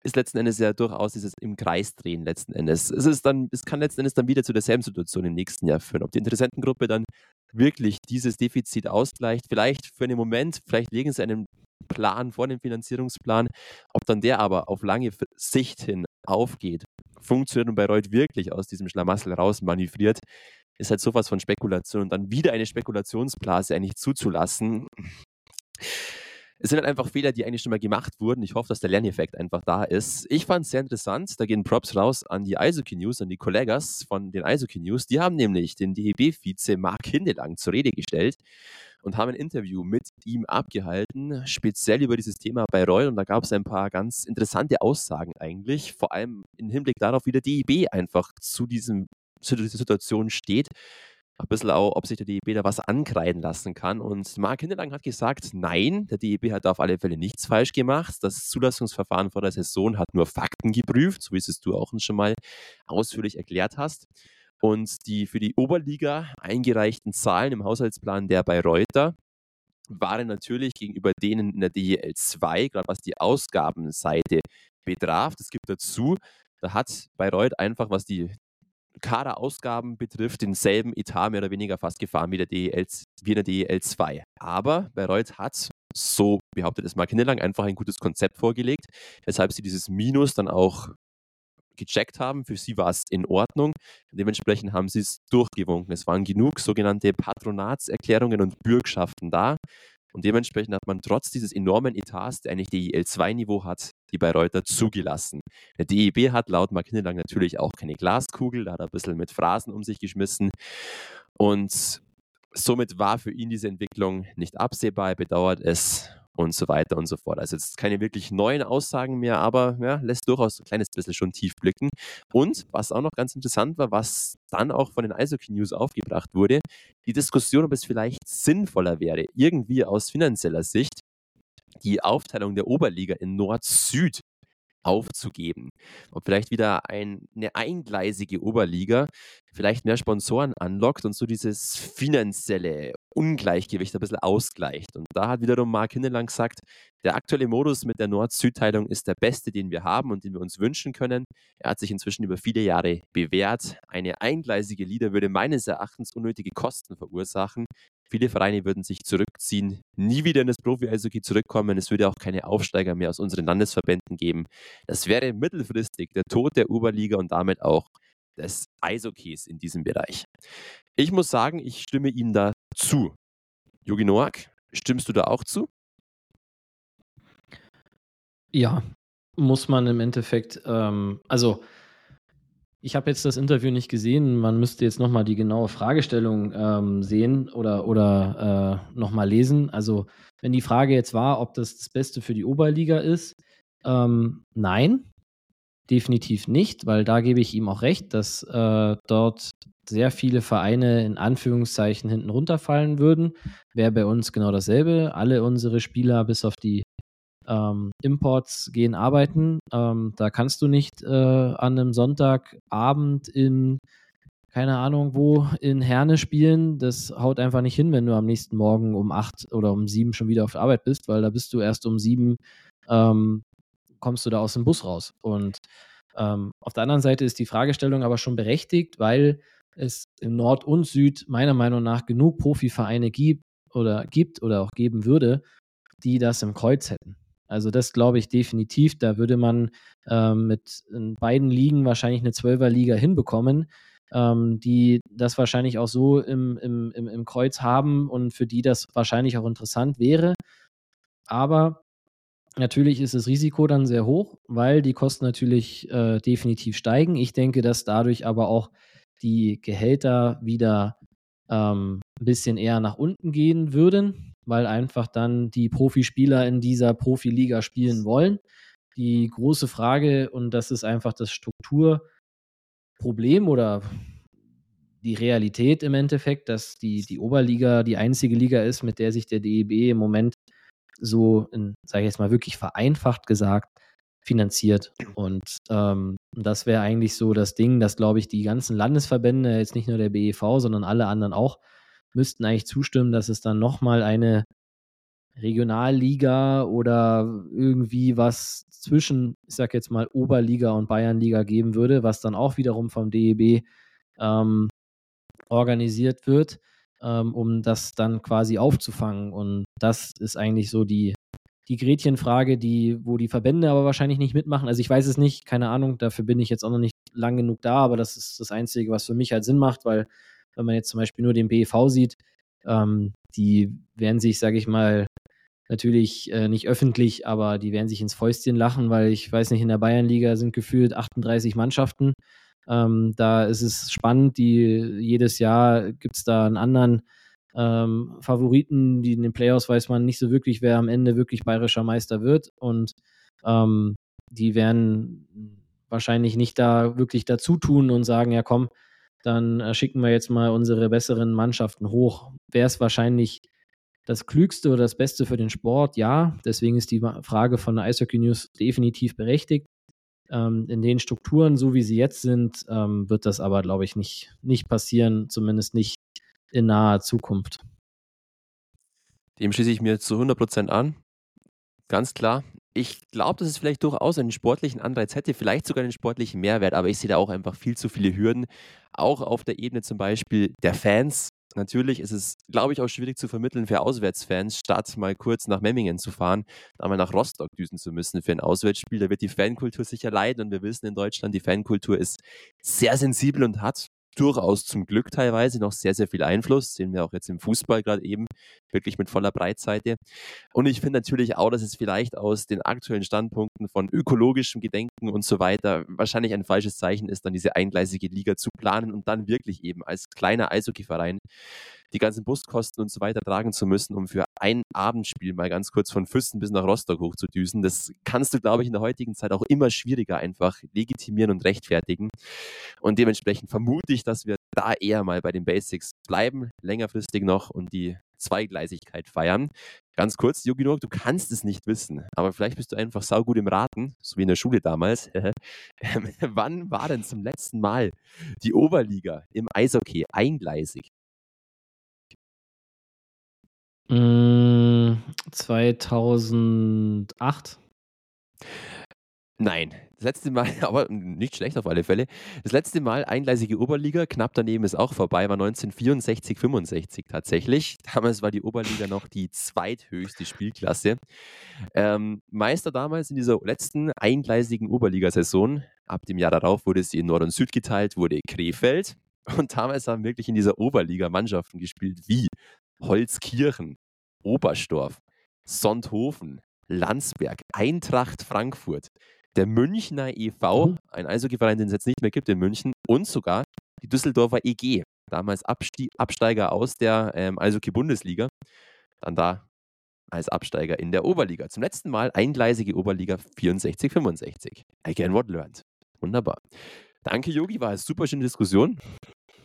ist letzten Endes ja durchaus dieses im Kreis drehen letzten Endes. Es ist dann, es kann letzten Endes dann wieder zu derselben Situation im nächsten Jahr führen. Ob die Interessentengruppe dann wirklich dieses Defizit ausgleicht, vielleicht für einen Moment, vielleicht legen sie einen Plan vor dem Finanzierungsplan, ob dann der aber auf lange Sicht hin aufgeht, funktioniert und Bayreuth wirklich aus diesem Schlamassel raus manövriert, ist halt sowas von Spekulation und dann wieder eine Spekulationsblase eigentlich zuzulassen. Es sind halt einfach Fehler, die eigentlich schon mal gemacht wurden. Ich hoffe, dass der Lerneffekt einfach da ist. Ich fand es sehr interessant. Da gehen Props raus an die Eishockey News, an die Kollegas von den Eishockey News. Die haben nämlich den DEB-Vize Mark Hindelang zur Rede gestellt und haben ein Interview mit ihm abgehalten, speziell über dieses Thema bei Roy. Und da gab es ein paar ganz interessante Aussagen eigentlich, vor allem im Hinblick darauf, wie der DEB einfach zu, diesem, zu dieser Situation steht. Ein bisschen auch, ob sich der DEB da was ankreiden lassen kann. Und Mark Hindelang hat gesagt, nein, der DEB hat auf alle Fälle nichts falsch gemacht. Das Zulassungsverfahren vor der Saison hat nur Fakten geprüft, so wie es du auch schon mal ausführlich erklärt hast. Und die für die Oberliga eingereichten Zahlen im Haushaltsplan der Bayreuther waren natürlich gegenüber denen in der DEL 2, gerade was die Ausgabenseite betraf. Es gibt dazu, da hat Bayreuth einfach, was die Kaderausgaben betrifft, denselben Etat mehr oder weniger fast gefahren wie, der DEL, wie in der DEL 2. Aber Bayreuth hat, so behauptet es Mark Hinnelang, einfach ein gutes Konzept vorgelegt, weshalb sie dieses Minus dann auch gecheckt haben. Für sie war es in Ordnung. Dementsprechend haben sie es durchgewunken. Es waren genug sogenannte Patronatserklärungen und Bürgschaften da. Und dementsprechend hat man trotz dieses enormen Etats, der eigentlich DEL2-Niveau hat, die Bayreuther zugelassen. Der DEB hat laut Mark Hinnelang natürlich auch keine Glaskugel, da hat er ein bisschen mit Phrasen um sich geschmissen. Und somit war für ihn diese Entwicklung nicht absehbar. Er bedauert es und so weiter und so fort. Also jetzt keine wirklich neuen Aussagen mehr, aber ja, lässt durchaus ein kleines bisschen schon tief blicken. Und was auch noch ganz interessant war, was dann auch von den Eishockey News aufgebracht wurde, die Diskussion, ob es vielleicht sinnvoller wäre, irgendwie aus finanzieller Sicht die Aufteilung der Oberliga in Nord-Süd aufzugeben. Ob vielleicht wieder ein, eine eingleisige Oberliga vielleicht mehr Sponsoren anlockt und so dieses finanzielle Ungleichgewicht ein bisschen ausgleicht. Und da hat wiederum Mark Hinnelang gesagt, der aktuelle Modus mit der Nord-Süd-Teilung ist der beste, den wir haben und den wir uns wünschen können. Er hat sich inzwischen über viele Jahre bewährt. Eine eingleisige Liga würde meines Erachtens unnötige Kosten verursachen. Viele Vereine würden sich zurückziehen, nie wieder in das Profi-Eishockey zurückkommen. Es würde auch keine Aufsteiger mehr aus unseren Landesverbänden geben. Das wäre mittelfristig der Tod der Oberliga und damit auch des Eishockeys in diesem Bereich. Ich muss sagen, ich stimme Ihnen da zu. Jogi Noack, stimmst du da auch zu? Ja, muss man im Endeffekt, ähm, also ich habe jetzt das Interview nicht gesehen. Man müsste jetzt nochmal die genaue Fragestellung ähm, sehen oder, oder äh, nochmal lesen. Also, wenn die Frage jetzt war, ob das das Beste für die Oberliga ist, ähm, nein, definitiv nicht, weil da gebe ich ihm auch recht, dass äh, dort sehr viele Vereine in Anführungszeichen hinten runterfallen würden. Wäre bei uns genau dasselbe. Alle unsere Spieler, bis auf die ähm, Imports gehen arbeiten. Ähm, da kannst du nicht äh, an einem Sonntagabend in, keine Ahnung wo, in Herne spielen. Das haut einfach nicht hin, wenn du am nächsten Morgen um acht oder um sieben schon wieder auf Arbeit bist, weil da bist du erst um sieben, ähm, kommst du da aus dem Bus raus. Und ähm, auf der anderen Seite ist die Fragestellung aber schon berechtigt, weil es im Nord und Süd meiner Meinung nach genug Profivereine gibt oder gibt oder auch geben würde, die das im Kreuz hätten. Also das glaube ich definitiv. Da würde man ähm, mit beiden Ligen wahrscheinlich eine Zwölferliga hinbekommen, ähm, die das wahrscheinlich auch so im, im, im, im Kreuz haben und für die das wahrscheinlich auch interessant wäre. Aber natürlich ist das Risiko dann sehr hoch, weil die Kosten natürlich äh, definitiv steigen. Ich denke, dass dadurch aber auch die Gehälter wieder ähm, ein bisschen eher nach unten gehen würden weil einfach dann die Profispieler in dieser Profiliga spielen wollen. Die große Frage, und das ist einfach das Strukturproblem oder die Realität im Endeffekt, dass die, die Oberliga die einzige Liga ist, mit der sich der DEB im Moment so, sage ich jetzt mal wirklich vereinfacht gesagt, finanziert. Und ähm, das wäre eigentlich so das Ding, dass, glaube ich, die ganzen Landesverbände, jetzt nicht nur der BEV, sondern alle anderen auch, müssten eigentlich zustimmen, dass es dann nochmal eine Regionalliga oder irgendwie was zwischen, ich sag jetzt mal, Oberliga und Bayernliga geben würde, was dann auch wiederum vom DEB ähm, organisiert wird, ähm, um das dann quasi aufzufangen. Und das ist eigentlich so die, die Gretchenfrage, die, wo die Verbände aber wahrscheinlich nicht mitmachen. Also ich weiß es nicht, keine Ahnung, dafür bin ich jetzt auch noch nicht lang genug da, aber das ist das Einzige, was für mich halt Sinn macht, weil wenn man jetzt zum Beispiel nur den BEV sieht, ähm, die werden sich, sage ich mal, natürlich äh, nicht öffentlich, aber die werden sich ins Fäustchen lachen, weil ich weiß nicht, in der Bayernliga sind gefühlt 38 Mannschaften. Ähm, da ist es spannend, die jedes Jahr gibt es da einen anderen ähm, Favoriten, die in den Playoffs weiß man nicht so wirklich, wer am Ende wirklich bayerischer Meister wird. Und ähm, die werden wahrscheinlich nicht da wirklich dazu tun und sagen, ja komm, dann äh, schicken wir jetzt mal unsere besseren Mannschaften hoch. Wäre es wahrscheinlich das Klügste oder das Beste für den Sport? Ja, deswegen ist die Frage von der Eishockey News definitiv berechtigt. Ähm, in den Strukturen, so wie sie jetzt sind, ähm, wird das aber, glaube ich, nicht, nicht passieren, zumindest nicht in naher Zukunft. Dem schließe ich mir zu 100% an. Ganz klar. Ich glaube, dass es vielleicht durchaus einen sportlichen Anreiz hätte, vielleicht sogar einen sportlichen Mehrwert, aber ich sehe da auch einfach viel zu viele Hürden, auch auf der Ebene zum Beispiel der Fans. Natürlich ist es, glaube ich, auch schwierig zu vermitteln für Auswärtsfans, statt mal kurz nach Memmingen zu fahren, da mal nach Rostock düsen zu müssen für ein Auswärtsspiel. Da wird die Fankultur sicher leiden und wir wissen in Deutschland, die Fankultur ist sehr sensibel und hat durchaus zum Glück teilweise noch sehr, sehr viel Einfluss. Sehen wir auch jetzt im Fußball gerade eben, wirklich mit voller Breitseite. Und ich finde natürlich auch, dass es vielleicht aus den aktuellen Standpunkten von ökologischem Gedenken und so weiter wahrscheinlich ein falsches Zeichen ist, dann diese eingleisige Liga zu planen und dann wirklich eben als kleiner Eishockeyverein die ganzen Buskosten und so weiter tragen zu müssen, um für ein Abendspiel mal ganz kurz von Füssen bis nach Rostock hochzudüsen. Das kannst du, glaube ich, in der heutigen Zeit auch immer schwieriger einfach legitimieren und rechtfertigen. Und dementsprechend vermute ich, dass wir da eher mal bei den Basics bleiben, längerfristig noch und die Zweigleisigkeit feiern. Ganz kurz, Yoginok, du kannst es nicht wissen, aber vielleicht bist du einfach saugut im Raten, so wie in der Schule damals. [laughs] Wann war denn zum letzten Mal die Oberliga im Eishockey eingleisig? 2008? Hm, Nein, das letzte Mal, [laughs] aber nicht schlecht auf alle Fälle. Das letzte Mal eingleisige Oberliga, knapp daneben ist auch vorbei, war 1964, 65 tatsächlich. [laughs] Damals war die Oberliga noch die zweithöchste Spielklasse. Ähm, Meister damals in dieser letzten eingleisigen Oberligasaison, ab dem Jahr darauf wurde sie in Nord und Süd geteilt, wurde Krefeld. Und damals haben wirklich in dieser Oberliga Mannschaften gespielt wie Holzkirchen, Oberstdorf, Sonthofen, Landsberg, Eintracht Frankfurt, der Münchner e.V., ein Eishockeyverein, den es jetzt nicht mehr gibt in München, und sogar die Düsseldorfer EG, damals Abstie Absteiger aus der ähm, Eishockey-Bundesliga, dann da als Absteiger in der Oberliga. Zum letzten Mal eingleisige Oberliga 64-65. Again what learned. Wunderbar. Danke, Yogi, war eine super schöne Diskussion.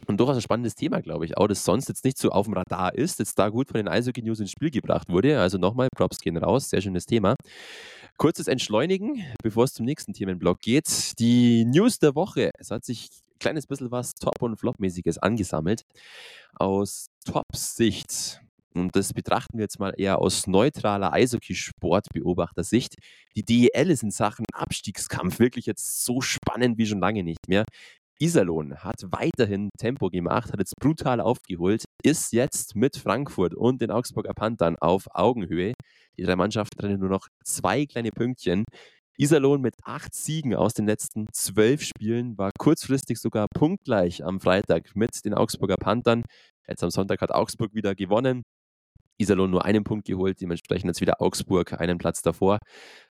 Und durchaus ein spannendes Thema, glaube ich, auch, das sonst jetzt nicht so auf dem Radar ist, jetzt da gut von den Eishockey News ins Spiel gebracht wurde. Also nochmal, Props gehen raus, sehr schönes Thema. Kurzes Entschleunigen, bevor es zum nächsten Themenblock geht. Die News der Woche. Es hat sich ein kleines bisschen was Top- und Flop-mäßiges angesammelt. Aus Top-Sicht und das betrachten wir jetzt mal eher aus neutraler Eishockeysportbeobachtersicht. Die DEL ist in Sachen Abstiegskampf wirklich jetzt so spannend wie schon lange nicht mehr. Iserlohn hat weiterhin Tempo gemacht, hat jetzt brutal aufgeholt, ist jetzt mit Frankfurt und den Augsburger Panthern auf Augenhöhe. Die drei Mannschaften trennen nur noch zwei kleine Pünktchen. Iserlohn mit acht Siegen aus den letzten zwölf Spielen war kurzfristig sogar punktgleich am Freitag mit den Augsburger Panthern. Jetzt am Sonntag hat Augsburg wieder gewonnen. Iserlohn nur einen Punkt geholt, dementsprechend jetzt wieder Augsburg einen Platz davor.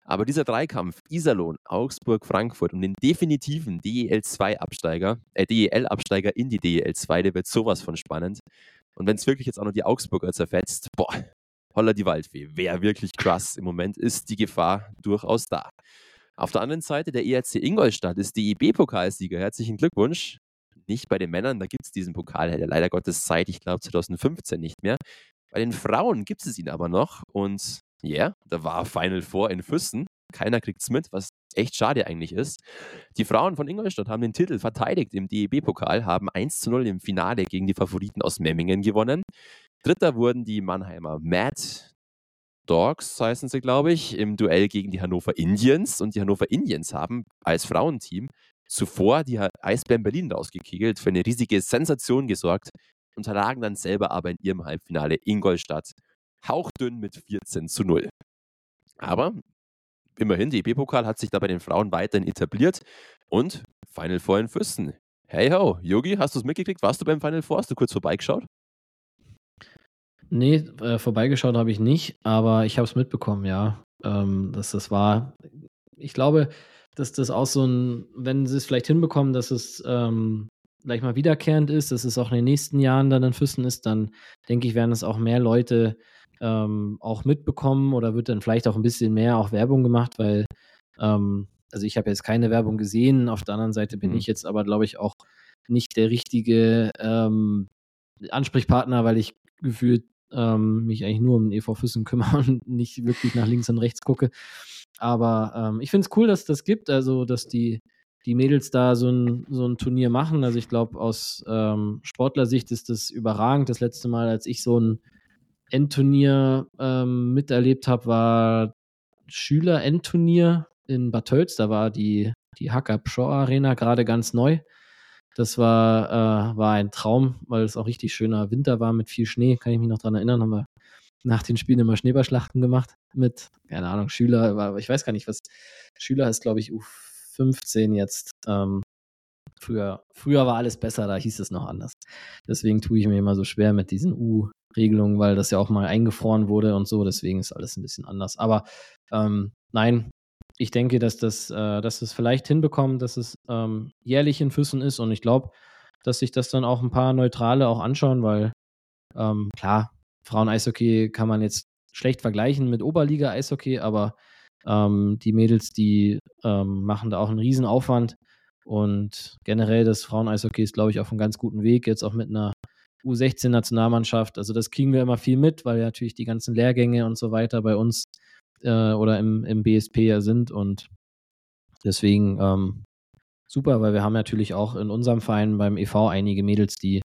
Aber dieser Dreikampf, Iserlohn, Augsburg, Frankfurt um den definitiven DEL2-Absteiger, äh, DEL-Absteiger in die DEL2, der wird sowas von spannend. Und wenn es wirklich jetzt auch noch die Augsburger zerfetzt, boah, holla die Waldfee. Wäre wirklich krass. Im Moment ist die Gefahr durchaus da. Auf der anderen Seite, der ERC Ingolstadt ist DEB-Pokalsieger. Herzlichen Glückwunsch. Nicht bei den Männern, da gibt es diesen Pokal leider Gottes seit, ich glaube, 2015 nicht mehr. Bei den Frauen gibt es ihn aber noch und ja, yeah, da war Final Four in Füssen. Keiner kriegt es mit, was echt schade eigentlich ist. Die Frauen von Ingolstadt haben den Titel verteidigt im DEB-Pokal, haben 1 zu 0 im Finale gegen die Favoriten aus Memmingen gewonnen. Dritter wurden die Mannheimer Mad Dogs, heißen sie, glaube ich, im Duell gegen die Hannover Indians. Und die Hannover Indians haben als Frauenteam zuvor die Eisbären Berlin rausgekegelt, für eine riesige Sensation gesorgt unterlagen dann selber aber in ihrem Halbfinale Ingolstadt hauchdünn mit 14 zu 0. Aber immerhin, die EP-Pokal hat sich da bei den Frauen weiterhin etabliert und Final Four in Füssen. Hey ho, Yogi, hast du es mitgekriegt? Warst du beim Final Four? Hast du kurz vorbeigeschaut? Nee, äh, vorbeigeschaut habe ich nicht, aber ich habe es mitbekommen, ja. Ähm, dass das war. Ich glaube, dass das auch so ein, wenn sie es vielleicht hinbekommen, dass es ähm, gleich mal wiederkehrend ist, dass es auch in den nächsten Jahren dann in Füssen ist, dann denke ich, werden es auch mehr Leute ähm, auch mitbekommen oder wird dann vielleicht auch ein bisschen mehr auch Werbung gemacht, weil, ähm, also ich habe jetzt keine Werbung gesehen, auf der anderen Seite bin mhm. ich jetzt aber, glaube ich, auch nicht der richtige ähm, Ansprechpartner, weil ich gefühlt ähm, mich eigentlich nur um den EV Füssen kümmere [laughs] und nicht wirklich nach links und rechts gucke. Aber ähm, ich finde es cool, dass es das gibt, also dass die die Mädels da so ein, so ein Turnier machen. Also ich glaube, aus ähm, Sportlersicht ist das überragend. Das letzte Mal, als ich so ein Endturnier ähm, miterlebt habe, war Schüler-Endturnier in Bad Tölz. Da war die, die Hacker Pro Arena gerade ganz neu. Das war, äh, war ein Traum, weil es auch richtig schöner Winter war mit viel Schnee. Kann ich mich noch daran erinnern, haben wir nach den Spielen immer Schneeballschlachten gemacht mit, keine Ahnung, Schüler, ich weiß gar nicht, was, Schüler ist, glaube ich, U15 jetzt. Ähm, früher, früher war alles besser, da hieß es noch anders. Deswegen tue ich mir immer so schwer mit diesen U-Regelungen, weil das ja auch mal eingefroren wurde und so, deswegen ist alles ein bisschen anders. Aber ähm, nein, ich denke, dass das, äh, dass es vielleicht hinbekommt, dass es ähm, jährlich in Füssen ist und ich glaube, dass sich das dann auch ein paar Neutrale auch anschauen, weil ähm, klar, Frauen-Eishockey kann man jetzt schlecht vergleichen mit Oberliga-Eishockey, aber ähm, die Mädels, die ähm, machen da auch einen Riesenaufwand und generell das Frauen-Eishockey ist, glaube ich, auf einem ganz guten Weg, jetzt auch mit einer U16-Nationalmannschaft. Also das kriegen wir immer viel mit, weil natürlich die ganzen Lehrgänge und so weiter bei uns äh, oder im, im BSP ja sind. Und deswegen ähm, super, weil wir haben natürlich auch in unserem Verein beim EV einige Mädels, die,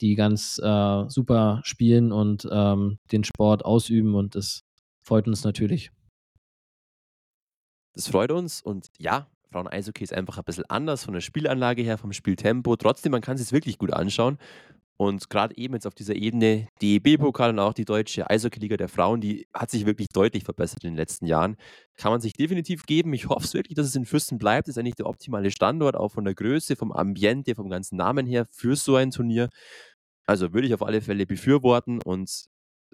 die ganz äh, super spielen und ähm, den Sport ausüben und das freut uns natürlich. Das freut uns und ja, Frauen-Eishockey ist einfach ein bisschen anders von der Spielanlage her, vom Spieltempo. Trotzdem, man kann es sich wirklich gut anschauen. Und gerade eben jetzt auf dieser Ebene, DEB-Pokal und auch die deutsche Eishockey-Liga der Frauen, die hat sich wirklich deutlich verbessert in den letzten Jahren. Kann man sich definitiv geben. Ich hoffe es wirklich, dass es in Fürsten bleibt. Das ist eigentlich der optimale Standort, auch von der Größe, vom Ambiente, vom ganzen Namen her für so ein Turnier. Also würde ich auf alle Fälle befürworten und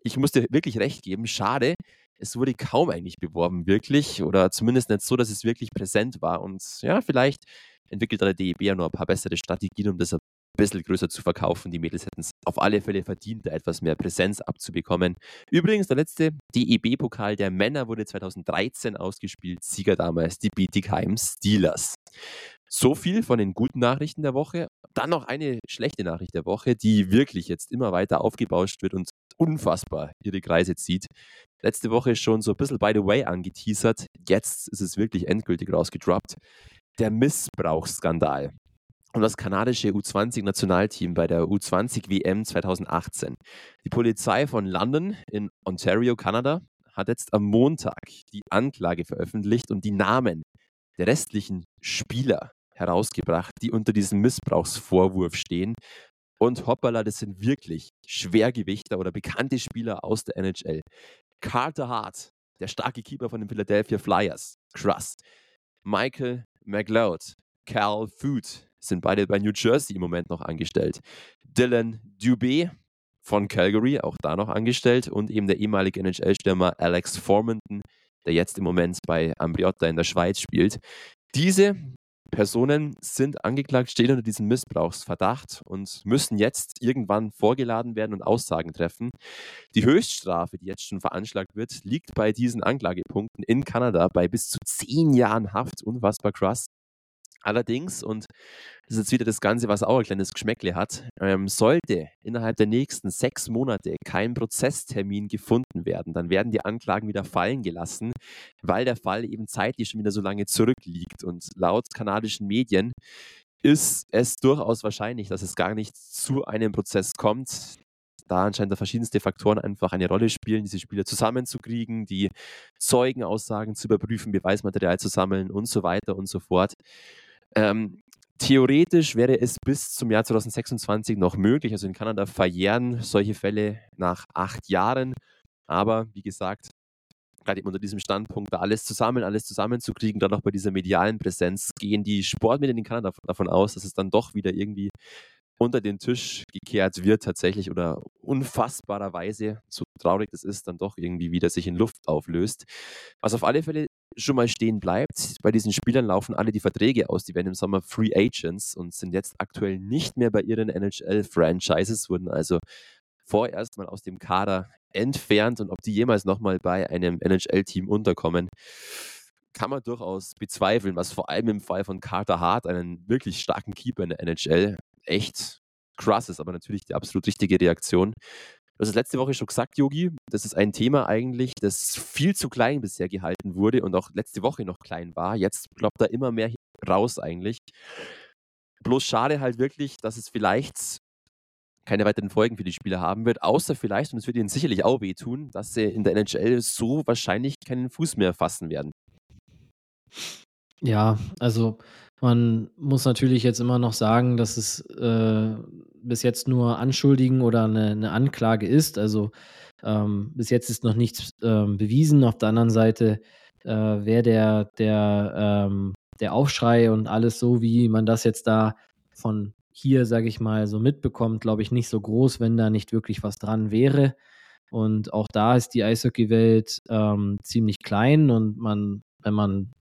ich muss dir wirklich recht geben. Schade, es wurde kaum eigentlich beworben, wirklich. Oder zumindest nicht so, dass es wirklich präsent war. Und ja, vielleicht entwickelt der DEB ja noch ein paar bessere Strategien, um das bisschen größer zu verkaufen. Die Mädels hätten es auf alle Fälle verdient, da etwas mehr Präsenz abzubekommen. Übrigens, der letzte DEB-Pokal der Männer wurde 2013 ausgespielt. Sieger damals die Bietigheim Steelers. So viel von den guten Nachrichten der Woche. Dann noch eine schlechte Nachricht der Woche, die wirklich jetzt immer weiter aufgebauscht wird und unfassbar ihre Kreise zieht. Letzte Woche schon so ein bisschen by the way angeteasert. Jetzt ist es wirklich endgültig rausgedroppt. Der Missbrauchsskandal und das kanadische U20-Nationalteam bei der U20-WM 2018. Die Polizei von London in Ontario, Kanada, hat jetzt am Montag die Anklage veröffentlicht und die Namen der restlichen Spieler herausgebracht, die unter diesem Missbrauchsvorwurf stehen. Und hoppala, das sind wirklich Schwergewichter oder bekannte Spieler aus der NHL. Carter Hart, der starke Keeper von den Philadelphia Flyers, Crust. Michael McLeod, Cal Food, sind beide bei New Jersey im Moment noch angestellt. Dylan Dubé von Calgary, auch da noch angestellt. Und eben der ehemalige NHL-Stürmer Alex Formanton, der jetzt im Moment bei Ambriotta in der Schweiz spielt. Diese Personen sind angeklagt, stehen unter diesem Missbrauchsverdacht und müssen jetzt irgendwann vorgeladen werden und Aussagen treffen. Die Höchststrafe, die jetzt schon veranschlagt wird, liegt bei diesen Anklagepunkten in Kanada bei bis zu zehn Jahren Haft. Unfassbar krass. Allerdings, und das ist jetzt wieder das Ganze, was auch ein kleines Geschmäckle hat, ähm, sollte innerhalb der nächsten sechs Monate kein Prozesstermin gefunden werden, dann werden die Anklagen wieder fallen gelassen, weil der Fall eben zeitlich schon wieder so lange zurückliegt. Und laut kanadischen Medien ist es durchaus wahrscheinlich, dass es gar nicht zu einem Prozess kommt da anscheinend verschiedenste Faktoren einfach eine Rolle spielen, diese Spieler zusammenzukriegen, die Zeugenaussagen zu überprüfen, Beweismaterial zu sammeln und so weiter und so fort. Ähm, theoretisch wäre es bis zum Jahr 2026 noch möglich. Also in Kanada verjähren solche Fälle nach acht Jahren. Aber wie gesagt, gerade eben unter diesem Standpunkt, da alles zusammen, alles zusammenzukriegen, dann auch bei dieser medialen Präsenz, gehen die Sportmedien in Kanada davon aus, dass es dann doch wieder irgendwie unter den Tisch gekehrt wird tatsächlich oder unfassbarerweise, so traurig das ist, dann doch irgendwie wieder sich in Luft auflöst. Was auf alle Fälle schon mal stehen bleibt, bei diesen Spielern laufen alle die Verträge aus, die werden im Sommer Free Agents und sind jetzt aktuell nicht mehr bei ihren NHL-Franchises, wurden also vorerst mal aus dem Kader entfernt. Und ob die jemals nochmal bei einem NHL-Team unterkommen, kann man durchaus bezweifeln, was vor allem im Fall von Carter Hart, einen wirklich starken Keeper in der NHL, echt krass ist, aber natürlich die absolut richtige Reaktion. Du hast es letzte Woche schon gesagt, Yogi. Das ist ein Thema eigentlich, das viel zu klein bisher gehalten wurde und auch letzte Woche noch klein war. Jetzt ploppt da immer mehr raus eigentlich. Bloß schade halt wirklich, dass es vielleicht keine weiteren Folgen für die Spieler haben wird, außer vielleicht, und es wird ihnen sicherlich auch wehtun, dass sie in der NHL so wahrscheinlich keinen Fuß mehr fassen werden. Ja, also man muss natürlich jetzt immer noch sagen, dass es äh, bis jetzt nur Anschuldigen oder eine, eine Anklage ist. Also ähm, bis jetzt ist noch nichts ähm, bewiesen. Auf der anderen Seite äh, wäre der, der, ähm, der Aufschrei und alles so, wie man das jetzt da von hier, sage ich mal, so mitbekommt, glaube ich, nicht so groß, wenn da nicht wirklich was dran wäre. Und auch da ist die Eishockey-Welt ähm, ziemlich klein und man, wenn man,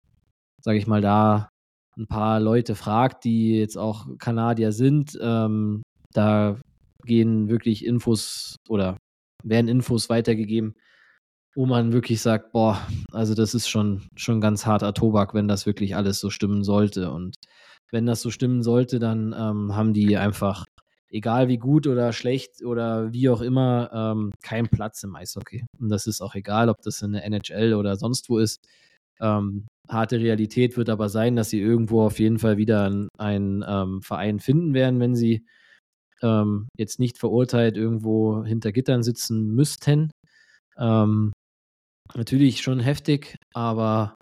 sage ich mal, da ein paar Leute fragt, die jetzt auch Kanadier sind, ähm, da gehen wirklich Infos oder werden Infos weitergegeben, wo man wirklich sagt, boah, also das ist schon, schon ganz harter Tobak, wenn das wirklich alles so stimmen sollte. Und wenn das so stimmen sollte, dann ähm, haben die einfach, egal wie gut oder schlecht oder wie auch immer, ähm, keinen Platz im Eishockey. Und das ist auch egal, ob das in der NHL oder sonst wo ist. Ähm, harte Realität wird aber sein, dass sie irgendwo auf jeden Fall wieder einen ähm, Verein finden werden, wenn sie ähm, jetzt nicht verurteilt irgendwo hinter Gittern sitzen müssten. Ähm, natürlich schon heftig, aber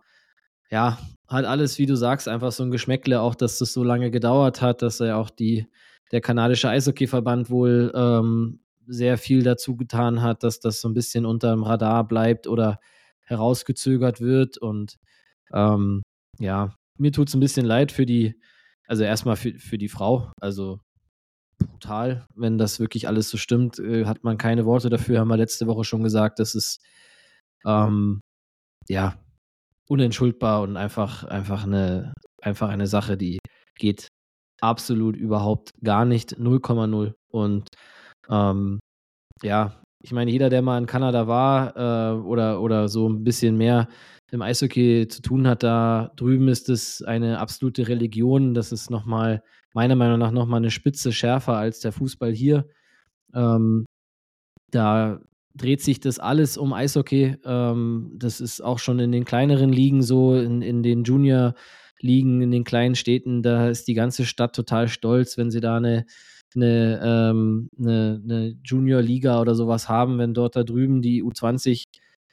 ja, hat alles, wie du sagst, einfach so ein Geschmäckle, auch dass das so lange gedauert hat, dass er auch die, der kanadische Eishockeyverband wohl ähm, sehr viel dazu getan hat, dass das so ein bisschen unter dem Radar bleibt oder herausgezögert wird. Und ähm, ja, mir tut es ein bisschen leid für die, also erstmal für, für die Frau. Also brutal, wenn das wirklich alles so stimmt, äh, hat man keine Worte dafür, haben wir letzte Woche schon gesagt. Das ist ähm, ja unentschuldbar und einfach, einfach eine, einfach eine Sache, die geht absolut überhaupt gar nicht. 0,0. Und ähm, ja, ich meine, jeder, der mal in Kanada war äh, oder, oder so ein bisschen mehr im Eishockey zu tun hat, da drüben ist es eine absolute Religion. Das ist nochmal, meiner Meinung nach, nochmal eine Spitze schärfer als der Fußball hier. Ähm, da dreht sich das alles um Eishockey. Ähm, das ist auch schon in den kleineren Ligen so, in, in den Junior-Ligen, in den kleinen Städten, da ist die ganze Stadt total stolz, wenn sie da eine eine, ähm, eine, eine Junior-Liga oder sowas haben, wenn dort da drüben die U20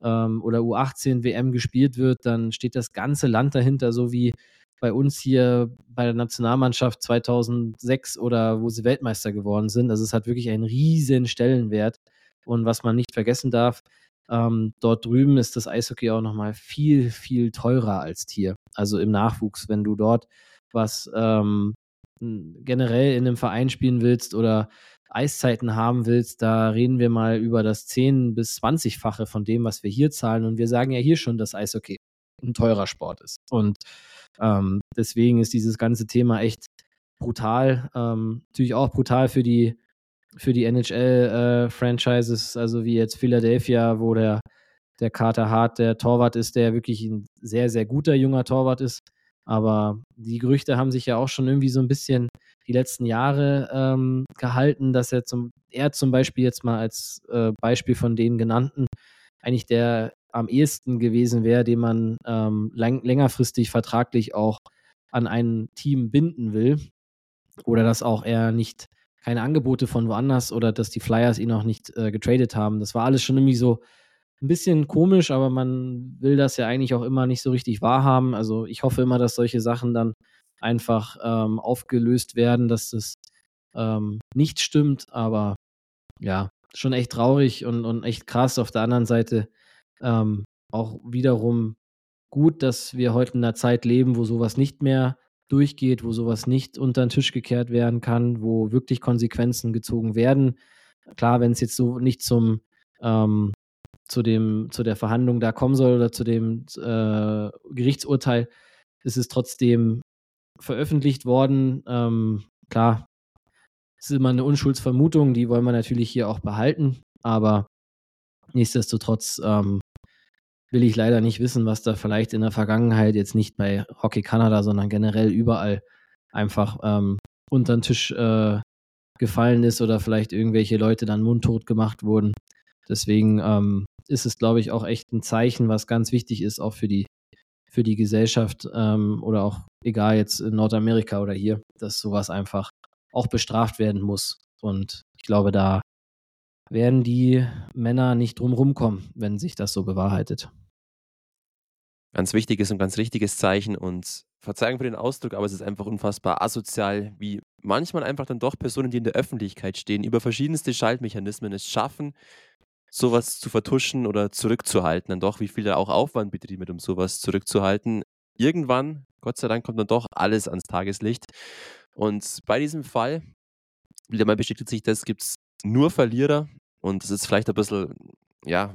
ähm, oder U18 WM gespielt wird, dann steht das ganze Land dahinter, so wie bei uns hier bei der Nationalmannschaft 2006 oder wo sie Weltmeister geworden sind. Also es hat wirklich einen riesen Stellenwert. Und was man nicht vergessen darf, ähm, dort drüben ist das Eishockey auch nochmal viel, viel teurer als hier. Also im Nachwuchs, wenn du dort was ähm, generell in einem Verein spielen willst oder Eiszeiten haben willst, da reden wir mal über das 10- bis 20-fache von dem, was wir hier zahlen. Und wir sagen ja hier schon, dass Eishockey ein teurer Sport ist. Und ähm, deswegen ist dieses ganze Thema echt brutal. Ähm, natürlich auch brutal für die, für die NHL-Franchises, äh, also wie jetzt Philadelphia, wo der, der Carter Hart der Torwart ist, der wirklich ein sehr, sehr guter junger Torwart ist. Aber die Gerüchte haben sich ja auch schon irgendwie so ein bisschen die letzten Jahre ähm, gehalten, dass er zum, er zum Beispiel jetzt mal als äh, Beispiel von den genannten eigentlich der am ehesten gewesen wäre, den man ähm, lang, längerfristig vertraglich auch an ein Team binden will. Oder dass auch er nicht keine Angebote von woanders oder dass die Flyers ihn auch nicht äh, getradet haben. Das war alles schon irgendwie so ein bisschen komisch, aber man will das ja eigentlich auch immer nicht so richtig wahrhaben. Also ich hoffe immer, dass solche Sachen dann einfach ähm, aufgelöst werden, dass das ähm, nicht stimmt, aber ja, schon echt traurig und, und echt krass. Auf der anderen Seite ähm, auch wiederum gut, dass wir heute in einer Zeit leben, wo sowas nicht mehr durchgeht, wo sowas nicht unter den Tisch gekehrt werden kann, wo wirklich Konsequenzen gezogen werden. Klar, wenn es jetzt so nicht zum ähm, zu dem, zu der Verhandlung da kommen soll oder zu dem äh, Gerichtsurteil, ist es trotzdem veröffentlicht worden. Ähm, klar, es ist immer eine Unschuldsvermutung, die wollen wir natürlich hier auch behalten, aber nichtsdestotrotz ähm, will ich leider nicht wissen, was da vielleicht in der Vergangenheit jetzt nicht bei Hockey Kanada, sondern generell überall einfach ähm, unter den Tisch äh, gefallen ist oder vielleicht irgendwelche Leute dann mundtot gemacht wurden. Deswegen ähm, ist es, glaube ich, auch echt ein Zeichen, was ganz wichtig ist, auch für die, für die Gesellschaft ähm, oder auch egal jetzt in Nordamerika oder hier, dass sowas einfach auch bestraft werden muss. Und ich glaube, da werden die Männer nicht drum rumkommen, wenn sich das so bewahrheitet. Ganz wichtiges und ganz richtiges Zeichen und Verzeihung für den Ausdruck, aber es ist einfach unfassbar asozial, wie manchmal einfach dann doch Personen, die in der Öffentlichkeit stehen, über verschiedenste Schaltmechanismen es schaffen, sowas zu vertuschen oder zurückzuhalten. Dann doch, wie viel da auch Aufwand betrieben wird, um sowas zurückzuhalten. Irgendwann, Gott sei Dank, kommt dann doch alles ans Tageslicht. Und bei diesem Fall, wieder mal bestätigt sich das, gibt es nur Verlierer. Und das ist vielleicht ein bisschen, ja,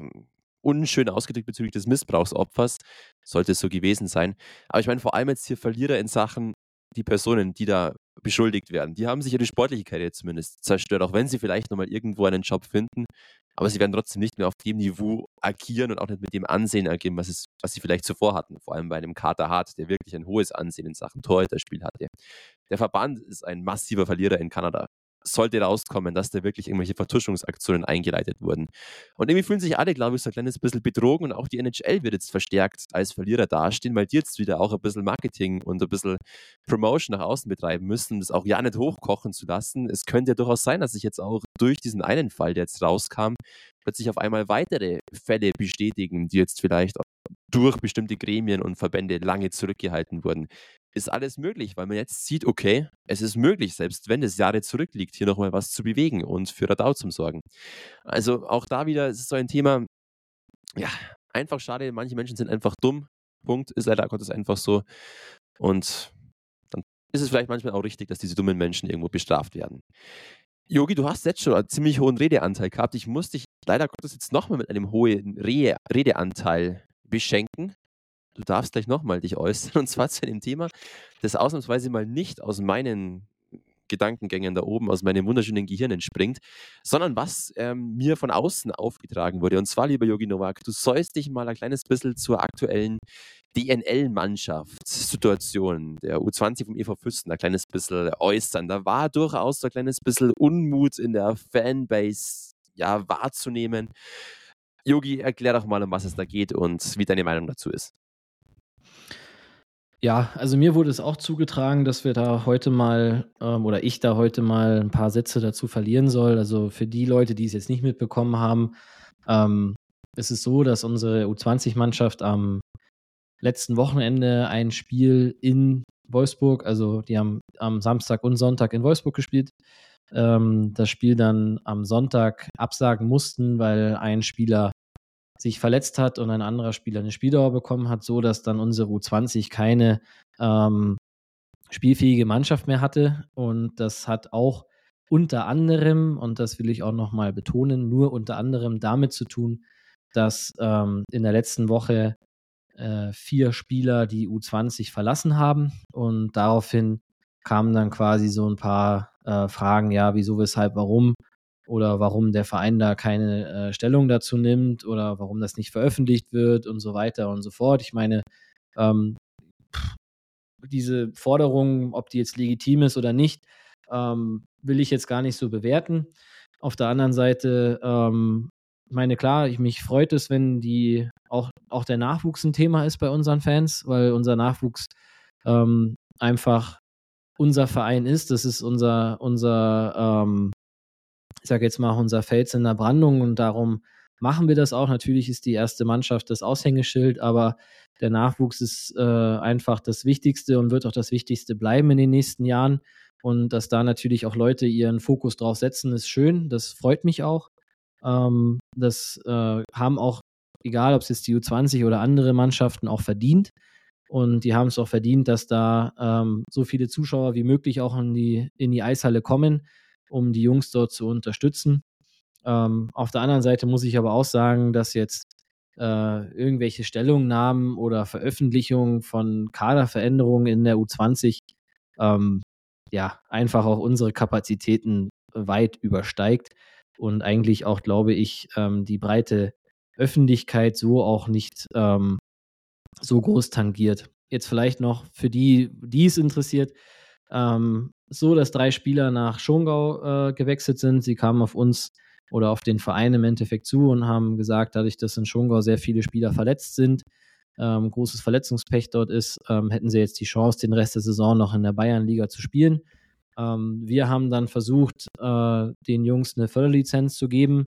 unschön ausgedrückt bezüglich des Missbrauchsopfers. Sollte es so gewesen sein. Aber ich meine vor allem jetzt hier Verlierer in Sachen die Personen, die da beschuldigt werden. Die haben sich ihre sportliche Karriere zumindest zerstört, auch wenn sie vielleicht nochmal irgendwo einen Job finden. Aber sie werden trotzdem nicht mehr auf dem Niveau agieren und auch nicht mit dem Ansehen agieren, was, es, was sie vielleicht zuvor hatten. Vor allem bei einem Kater Hart, der wirklich ein hohes Ansehen in Sachen Torhüterspiel hatte. Der Verband ist ein massiver Verlierer in Kanada sollte rauskommen, dass da wirklich irgendwelche Vertuschungsaktionen eingeleitet wurden. Und irgendwie fühlen sich alle, glaube ich, so ein kleines bisschen betrogen und auch die NHL wird jetzt verstärkt als Verlierer dastehen, weil die jetzt wieder auch ein bisschen Marketing und ein bisschen Promotion nach außen betreiben müssen, das auch ja nicht hochkochen zu lassen. Es könnte ja durchaus sein, dass sich jetzt auch durch diesen einen Fall, der jetzt rauskam, plötzlich auf einmal weitere Fälle bestätigen, die jetzt vielleicht durch bestimmte Gremien und Verbände lange zurückgehalten wurden ist alles möglich, weil man jetzt sieht, okay, es ist möglich, selbst wenn es Jahre zurückliegt, hier nochmal was zu bewegen und für Radau zu sorgen. Also auch da wieder ist es so ein Thema, ja, einfach schade, manche Menschen sind einfach dumm. Punkt, ist leider Gottes einfach so. Und dann ist es vielleicht manchmal auch richtig, dass diese dummen Menschen irgendwo bestraft werden. Yogi, du hast jetzt schon einen ziemlich hohen Redeanteil gehabt. Ich muss dich leider Gottes jetzt nochmal mit einem hohen Re Redeanteil beschenken. Du darfst gleich nochmal dich äußern [laughs] und zwar zu dem Thema, das ausnahmsweise mal nicht aus meinen Gedankengängen da oben, aus meinem wunderschönen Gehirn entspringt, sondern was ähm, mir von außen aufgetragen wurde. Und zwar, lieber Yogi Nowak, du sollst dich mal ein kleines bisschen zur aktuellen DNL-Mannschaftssituation der U20 vom EV Füsten ein kleines bisschen äußern. Da war durchaus ein kleines bisschen Unmut in der Fanbase ja, wahrzunehmen. Yogi, erklär doch mal, um was es da geht und wie deine Meinung dazu ist. Ja, also mir wurde es auch zugetragen, dass wir da heute mal ähm, oder ich da heute mal ein paar Sätze dazu verlieren soll. Also für die Leute, die es jetzt nicht mitbekommen haben, ähm, ist es so, dass unsere U20-Mannschaft am letzten Wochenende ein Spiel in Wolfsburg, also die haben am Samstag und Sonntag in Wolfsburg gespielt, ähm, das Spiel dann am Sonntag absagen mussten, weil ein Spieler sich verletzt hat und ein anderer Spieler eine Spieldauer bekommen hat, so dass dann unsere U20 keine ähm, spielfähige Mannschaft mehr hatte. Und das hat auch unter anderem, und das will ich auch nochmal betonen, nur unter anderem damit zu tun, dass ähm, in der letzten Woche äh, vier Spieler die U20 verlassen haben und daraufhin kamen dann quasi so ein paar äh, Fragen, ja, wieso, weshalb, warum oder warum der Verein da keine äh, Stellung dazu nimmt oder warum das nicht veröffentlicht wird und so weiter und so fort. Ich meine, ähm, diese Forderung, ob die jetzt legitim ist oder nicht, ähm, will ich jetzt gar nicht so bewerten. Auf der anderen Seite, ähm, meine klar, ich, mich freut es, wenn die auch, auch der Nachwuchs ein Thema ist bei unseren Fans, weil unser Nachwuchs ähm, einfach unser Verein ist. Das ist unser, unser ähm, ich sage jetzt mal, unser Fels in der Brandung und darum machen wir das auch. Natürlich ist die erste Mannschaft das Aushängeschild, aber der Nachwuchs ist äh, einfach das Wichtigste und wird auch das Wichtigste bleiben in den nächsten Jahren. Und dass da natürlich auch Leute ihren Fokus drauf setzen, ist schön. Das freut mich auch. Ähm, das äh, haben auch, egal ob es jetzt die U20 oder andere Mannschaften, auch verdient. Und die haben es auch verdient, dass da ähm, so viele Zuschauer wie möglich auch in die, in die Eishalle kommen um die Jungs dort zu unterstützen. Ähm, auf der anderen Seite muss ich aber auch sagen, dass jetzt äh, irgendwelche Stellungnahmen oder Veröffentlichungen von Kaderveränderungen in der U20 ähm, ja einfach auch unsere Kapazitäten weit übersteigt und eigentlich auch, glaube ich, ähm, die breite Öffentlichkeit so auch nicht ähm, so groß tangiert. Jetzt vielleicht noch für die, die es interessiert, ähm, so, dass drei Spieler nach Schongau äh, gewechselt sind. Sie kamen auf uns oder auf den Verein im Endeffekt zu und haben gesagt, dadurch, dass in Schongau sehr viele Spieler verletzt sind, ähm, großes Verletzungspech dort ist, ähm, hätten sie jetzt die Chance, den Rest der Saison noch in der Bayernliga zu spielen. Ähm, wir haben dann versucht, äh, den Jungs eine Förderlizenz zu geben,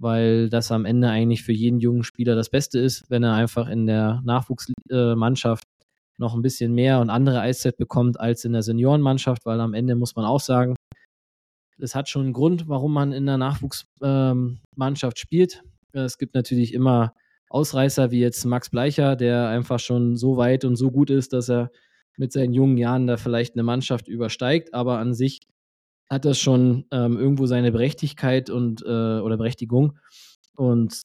weil das am Ende eigentlich für jeden jungen Spieler das Beste ist, wenn er einfach in der Nachwuchsmannschaft noch ein bisschen mehr und andere Eiszeit bekommt als in der Seniorenmannschaft, weil am Ende muss man auch sagen, es hat schon einen Grund, warum man in der Nachwuchsmannschaft ähm, spielt. Es gibt natürlich immer Ausreißer wie jetzt Max Bleicher, der einfach schon so weit und so gut ist, dass er mit seinen jungen Jahren da vielleicht eine Mannschaft übersteigt, aber an sich hat das schon ähm, irgendwo seine Berechtigkeit und äh, oder Berechtigung und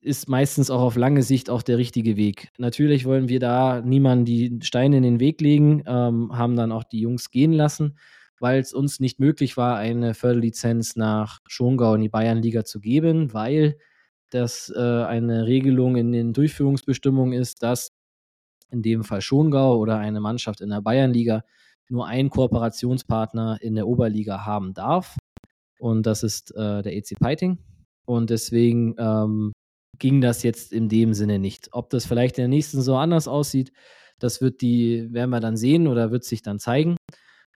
ist meistens auch auf lange Sicht auch der richtige Weg. Natürlich wollen wir da niemanden die Steine in den Weg legen, ähm, haben dann auch die Jungs gehen lassen, weil es uns nicht möglich war, eine Förderlizenz nach Schongau in die Bayernliga zu geben, weil das äh, eine Regelung in den Durchführungsbestimmungen ist, dass in dem Fall Schongau oder eine Mannschaft in der Bayernliga nur einen Kooperationspartner in der Oberliga haben darf. Und das ist äh, der EC Peiting. Und deswegen ähm, ging das jetzt in dem Sinne nicht. Ob das vielleicht in der nächsten Saison anders aussieht, das wird die, werden wir dann sehen oder wird sich dann zeigen.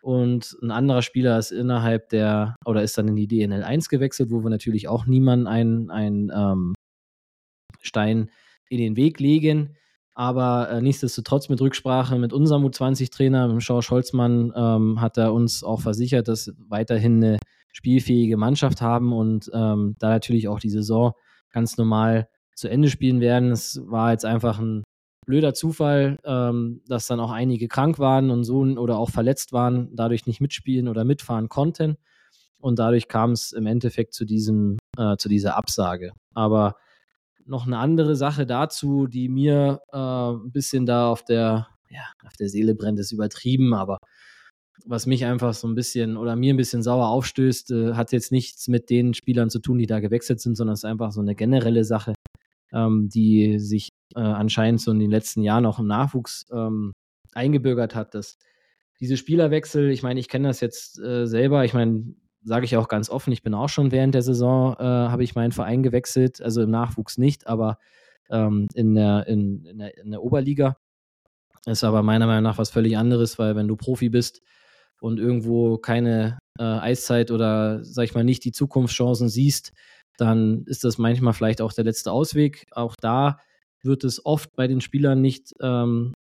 Und ein anderer Spieler ist innerhalb der, oder ist dann in die DNL 1 gewechselt, wo wir natürlich auch niemanden einen, einen ähm, Stein in den Weg legen. Aber äh, nichtsdestotrotz mit Rücksprache mit unserem U20-Trainer, mit Schorsch Holzmann, ähm, hat er uns auch versichert, dass wir weiterhin eine spielfähige Mannschaft haben und ähm, da natürlich auch die Saison ganz normal zu Ende spielen werden. Es war jetzt einfach ein blöder Zufall, ähm, dass dann auch einige krank waren und so oder auch verletzt waren, dadurch nicht mitspielen oder mitfahren konnten. Und dadurch kam es im Endeffekt zu diesem, äh, zu dieser Absage. Aber noch eine andere Sache dazu, die mir äh, ein bisschen da auf der, ja, auf der Seele brennt, ist übertrieben, aber was mich einfach so ein bisschen oder mir ein bisschen sauer aufstößt, äh, hat jetzt nichts mit den Spielern zu tun, die da gewechselt sind, sondern es ist einfach so eine generelle Sache, ähm, die sich äh, anscheinend so in den letzten Jahren auch im Nachwuchs ähm, eingebürgert hat, dass diese Spielerwechsel, ich meine, ich kenne das jetzt äh, selber, ich meine, sage ich auch ganz offen, ich bin auch schon während der Saison, äh, habe ich meinen Verein gewechselt, also im Nachwuchs nicht, aber ähm, in, der, in, in, der, in der Oberliga. Ist aber meiner Meinung nach was völlig anderes, weil wenn du Profi bist, und irgendwo keine äh, Eiszeit oder, sag ich mal, nicht die Zukunftschancen siehst, dann ist das manchmal vielleicht auch der letzte Ausweg. Auch da wird es oft bei den Spielern nicht, ähm,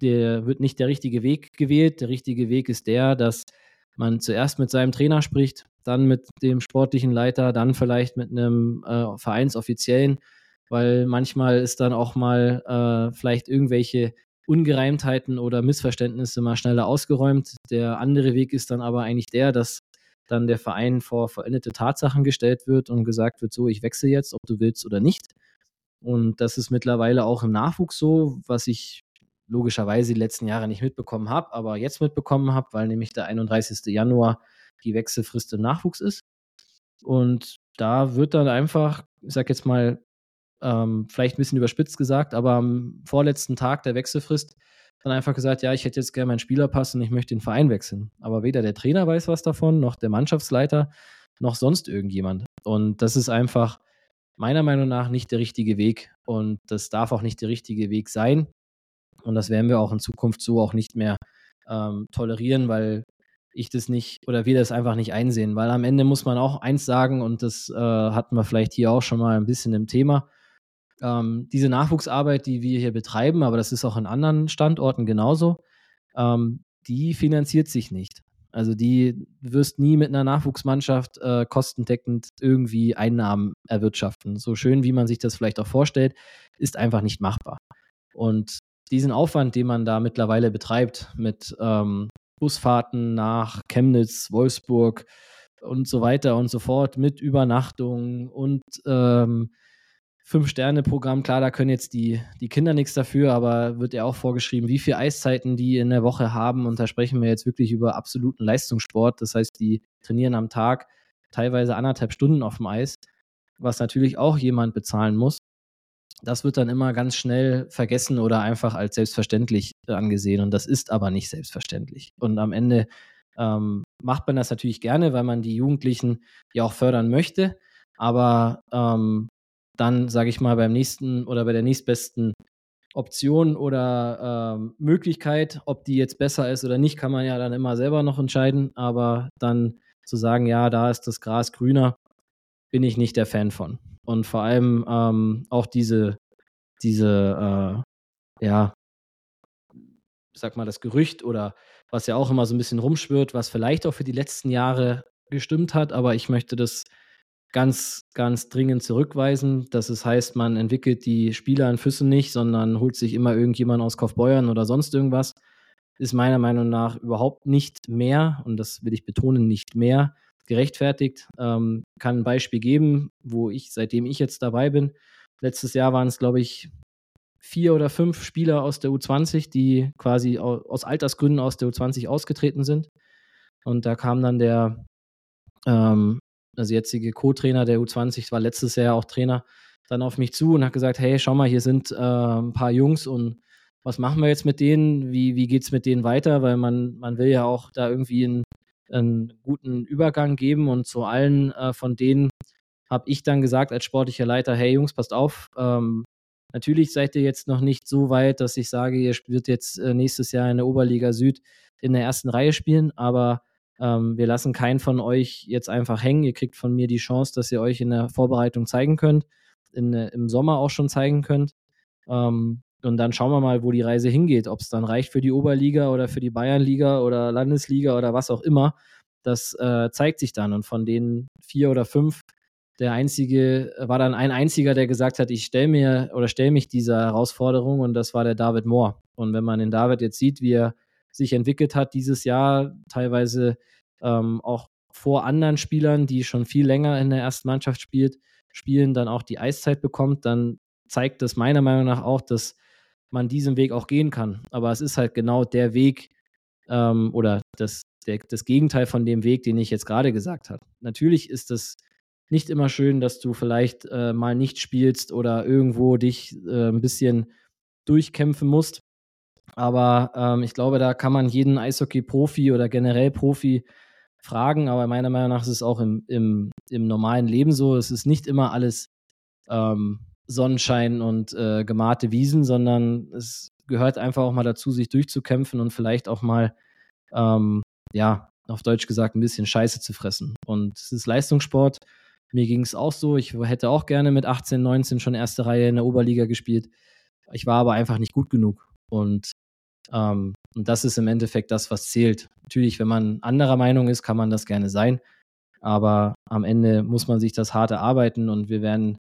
der wird nicht der richtige Weg gewählt. Der richtige Weg ist der, dass man zuerst mit seinem Trainer spricht, dann mit dem sportlichen Leiter, dann vielleicht mit einem äh, Vereinsoffiziellen, weil manchmal ist dann auch mal äh, vielleicht irgendwelche Ungereimtheiten oder Missverständnisse mal schneller ausgeräumt. Der andere Weg ist dann aber eigentlich der, dass dann der Verein vor vollendete Tatsachen gestellt wird und gesagt wird, so, ich wechsle jetzt, ob du willst oder nicht. Und das ist mittlerweile auch im Nachwuchs so, was ich logischerweise die letzten Jahre nicht mitbekommen habe, aber jetzt mitbekommen habe, weil nämlich der 31. Januar die Wechselfrist im Nachwuchs ist. Und da wird dann einfach, ich sag jetzt mal, ähm, vielleicht ein bisschen überspitzt gesagt, aber am vorletzten Tag der Wechselfrist dann einfach gesagt, ja, ich hätte jetzt gerne meinen Spielerpass und ich möchte den Verein wechseln. Aber weder der Trainer weiß was davon, noch der Mannschaftsleiter, noch sonst irgendjemand. Und das ist einfach meiner Meinung nach nicht der richtige Weg. Und das darf auch nicht der richtige Weg sein. Und das werden wir auch in Zukunft so auch nicht mehr ähm, tolerieren, weil ich das nicht oder wir das einfach nicht einsehen. Weil am Ende muss man auch eins sagen, und das äh, hatten wir vielleicht hier auch schon mal ein bisschen im Thema ähm, diese Nachwuchsarbeit, die wir hier betreiben, aber das ist auch an anderen Standorten genauso, ähm, die finanziert sich nicht. Also die wirst nie mit einer Nachwuchsmannschaft äh, kostendeckend irgendwie Einnahmen erwirtschaften. So schön, wie man sich das vielleicht auch vorstellt, ist einfach nicht machbar. Und diesen Aufwand, den man da mittlerweile betreibt mit ähm, Busfahrten nach Chemnitz, Wolfsburg und so weiter und so fort, mit Übernachtung und ähm, Fünf-Sterne-Programm, klar, da können jetzt die, die Kinder nichts dafür, aber wird ja auch vorgeschrieben, wie viele Eiszeiten die in der Woche haben. Und da sprechen wir jetzt wirklich über absoluten Leistungssport. Das heißt, die trainieren am Tag teilweise anderthalb Stunden auf dem Eis, was natürlich auch jemand bezahlen muss. Das wird dann immer ganz schnell vergessen oder einfach als selbstverständlich angesehen. Und das ist aber nicht selbstverständlich. Und am Ende ähm, macht man das natürlich gerne, weil man die Jugendlichen ja auch fördern möchte. Aber ähm, dann, sage ich mal, beim nächsten oder bei der nächstbesten Option oder äh, Möglichkeit. Ob die jetzt besser ist oder nicht, kann man ja dann immer selber noch entscheiden. Aber dann zu sagen, ja, da ist das Gras grüner, bin ich nicht der Fan von. Und vor allem ähm, auch diese, diese, äh, ja, sag mal, das Gerücht oder was ja auch immer so ein bisschen rumschwirrt, was vielleicht auch für die letzten Jahre gestimmt hat, aber ich möchte das ganz, ganz dringend zurückweisen, dass es heißt, man entwickelt die Spieler in Füssen nicht, sondern holt sich immer irgendjemand aus Kaufbeuern oder sonst irgendwas, ist meiner Meinung nach überhaupt nicht mehr, und das will ich betonen, nicht mehr gerechtfertigt. Ähm, kann ein Beispiel geben, wo ich, seitdem ich jetzt dabei bin, letztes Jahr waren es, glaube ich, vier oder fünf Spieler aus der U20, die quasi aus Altersgründen aus der U20 ausgetreten sind. Und da kam dann der ähm, also jetzige Co-Trainer der U20, war letztes Jahr auch Trainer, dann auf mich zu und hat gesagt, hey, schau mal, hier sind äh, ein paar Jungs und was machen wir jetzt mit denen? Wie, wie geht es mit denen weiter? Weil man, man will ja auch da irgendwie einen, einen guten Übergang geben und zu allen äh, von denen habe ich dann gesagt als sportlicher Leiter, hey Jungs, passt auf, ähm, Natürlich seid ihr jetzt noch nicht so weit, dass ich sage, ihr wird jetzt äh, nächstes Jahr in der Oberliga Süd in der ersten Reihe spielen, aber ähm, wir lassen keinen von euch jetzt einfach hängen. Ihr kriegt von mir die Chance, dass ihr euch in der Vorbereitung zeigen könnt, in, äh, im Sommer auch schon zeigen könnt. Ähm, und dann schauen wir mal, wo die Reise hingeht. Ob es dann reicht für die Oberliga oder für die Bayernliga oder Landesliga oder was auch immer. Das äh, zeigt sich dann. Und von den vier oder fünf der einzige, war dann ein einziger, der gesagt hat, ich stelle mir oder stelle mich dieser Herausforderung und das war der David Moore. Und wenn man den David jetzt sieht, wie er sich entwickelt hat dieses Jahr, teilweise ähm, auch vor anderen Spielern, die schon viel länger in der ersten Mannschaft spielt, spielen, dann auch die Eiszeit bekommt, dann zeigt das meiner Meinung nach auch, dass man diesen Weg auch gehen kann. Aber es ist halt genau der Weg ähm, oder das, der, das Gegenteil von dem Weg, den ich jetzt gerade gesagt habe. Natürlich ist das nicht immer schön, dass du vielleicht äh, mal nicht spielst oder irgendwo dich äh, ein bisschen durchkämpfen musst. Aber ähm, ich glaube, da kann man jeden Eishockey-Profi oder generell Profi fragen. Aber meiner Meinung nach ist es auch im, im, im normalen Leben so. Es ist nicht immer alles ähm, Sonnenschein und äh, gemalte Wiesen, sondern es gehört einfach auch mal dazu, sich durchzukämpfen und vielleicht auch mal, ähm, ja, auf Deutsch gesagt, ein bisschen Scheiße zu fressen. Und es ist Leistungssport. Mir ging es auch so. Ich hätte auch gerne mit 18, 19 schon erste Reihe in der Oberliga gespielt. Ich war aber einfach nicht gut genug. Und, ähm, und das ist im Endeffekt das, was zählt. Natürlich, wenn man anderer Meinung ist, kann man das gerne sein. Aber am Ende muss man sich das hart erarbeiten und wir werden,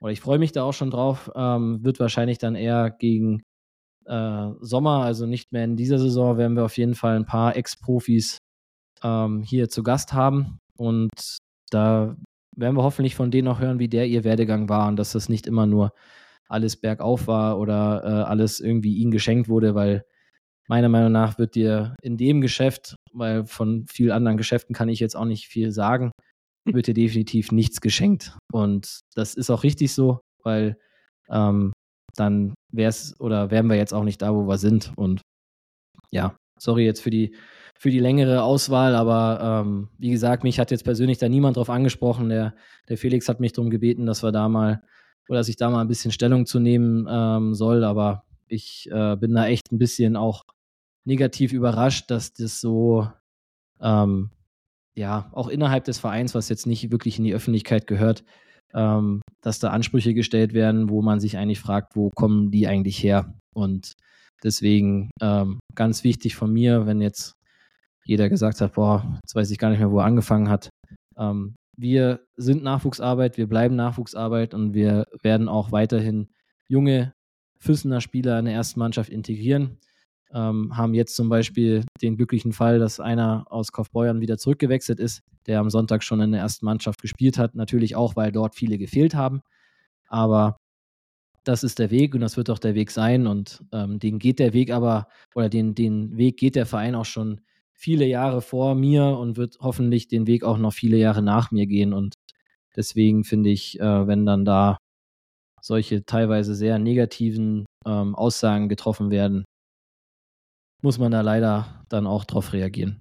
oder ich freue mich da auch schon drauf, ähm, wird wahrscheinlich dann eher gegen äh, Sommer, also nicht mehr in dieser Saison, werden wir auf jeden Fall ein paar Ex-Profis ähm, hier zu Gast haben. Und da werden wir hoffentlich von denen auch hören, wie der ihr Werdegang war und dass das nicht immer nur alles bergauf war oder äh, alles irgendwie ihnen geschenkt wurde, weil meiner Meinung nach wird dir in dem Geschäft, weil von vielen anderen Geschäften kann ich jetzt auch nicht viel sagen, wird dir definitiv nichts geschenkt. Und das ist auch richtig so, weil ähm, dann wäre es oder wären wir jetzt auch nicht da, wo wir sind. Und ja, sorry jetzt für die für die längere Auswahl, aber ähm, wie gesagt, mich hat jetzt persönlich da niemand drauf angesprochen. Der, der Felix hat mich darum gebeten, dass wir da mal oder dass ich da mal ein bisschen Stellung zu nehmen ähm, soll, aber ich äh, bin da echt ein bisschen auch negativ überrascht, dass das so ähm, ja auch innerhalb des Vereins, was jetzt nicht wirklich in die Öffentlichkeit gehört, ähm, dass da Ansprüche gestellt werden, wo man sich eigentlich fragt, wo kommen die eigentlich her? Und deswegen ähm, ganz wichtig von mir, wenn jetzt jeder gesagt hat, boah, jetzt weiß ich gar nicht mehr, wo er angefangen hat. Ähm, wir sind Nachwuchsarbeit, wir bleiben Nachwuchsarbeit und wir werden auch weiterhin junge Füssener Spieler in der ersten Mannschaft integrieren. Ähm, haben jetzt zum Beispiel den glücklichen Fall, dass einer aus Kaufbeuern wieder zurückgewechselt ist, der am Sonntag schon in der ersten Mannschaft gespielt hat. Natürlich auch, weil dort viele gefehlt haben. Aber das ist der Weg und das wird auch der Weg sein. Und ähm, den geht der Weg aber, oder den, den Weg geht der Verein auch schon viele Jahre vor mir und wird hoffentlich den Weg auch noch viele Jahre nach mir gehen. Und deswegen finde ich, äh, wenn dann da solche teilweise sehr negativen ähm, Aussagen getroffen werden, muss man da leider dann auch drauf reagieren.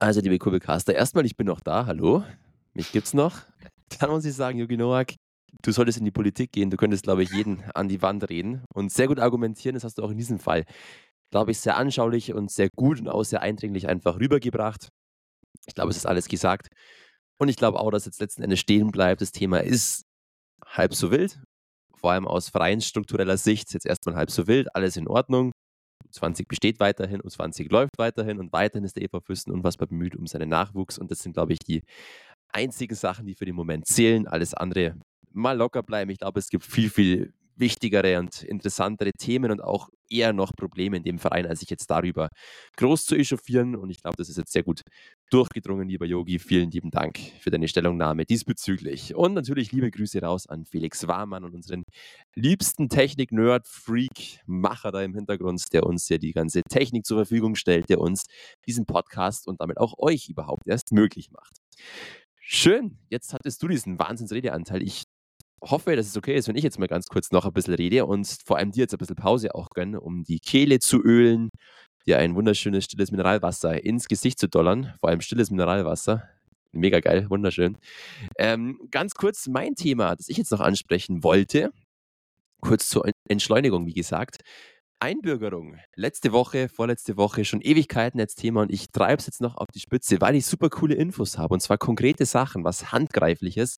Also, liebe Kurbelcaster, erstmal, ich bin noch da, hallo. Mich gibt's noch. [laughs] Dann muss ich sagen, Jogi Noak, du solltest in die Politik gehen, du könntest, glaube ich, jeden an die Wand reden und sehr gut argumentieren. Das hast du auch in diesem Fall, glaube ich, sehr anschaulich und sehr gut und auch sehr eindringlich einfach rübergebracht. Ich glaube, es ist alles gesagt. Und ich glaube auch, dass jetzt letzten Endes stehen bleibt. Das Thema ist halb so wild. Vor allem aus freien struktureller Sicht jetzt erstmal halb so wild. Alles in Ordnung. U20 besteht weiterhin, U20 läuft weiterhin und weiterhin ist der EV Füssen unfassbar bemüht um seinen Nachwuchs. Und das sind, glaube ich, die einzigen Sachen, die für den Moment zählen. Alles andere mal locker bleiben. Ich glaube, es gibt viel, viel wichtigere und interessantere Themen und auch eher noch Probleme in dem Verein, als sich jetzt darüber groß zu echauffieren. Und ich glaube, das ist jetzt sehr gut durchgedrungen, lieber Yogi. Vielen lieben Dank für deine Stellungnahme diesbezüglich. Und natürlich liebe Grüße raus an Felix Warmann und unseren liebsten Technik-Nerd, Freak, Macher da im Hintergrund, der uns ja die ganze Technik zur Verfügung stellt, der uns diesen Podcast und damit auch euch überhaupt erst möglich macht. Schön, jetzt hattest du diesen Wahnsinnsredeanteil. Ich hoffe, dass es okay ist, wenn ich jetzt mal ganz kurz noch ein bisschen rede und vor allem dir jetzt ein bisschen Pause auch gönne, um die Kehle zu ölen, dir ein wunderschönes stilles Mineralwasser ins Gesicht zu dollern, vor allem stilles Mineralwasser. Mega geil, wunderschön. Ähm, ganz kurz mein Thema, das ich jetzt noch ansprechen wollte, kurz zur Entschleunigung, wie gesagt. Einbürgerung. Letzte Woche, vorletzte Woche, schon Ewigkeiten als Thema und ich treibe es jetzt noch auf die Spitze, weil ich super coole Infos habe und zwar konkrete Sachen, was handgreifliches,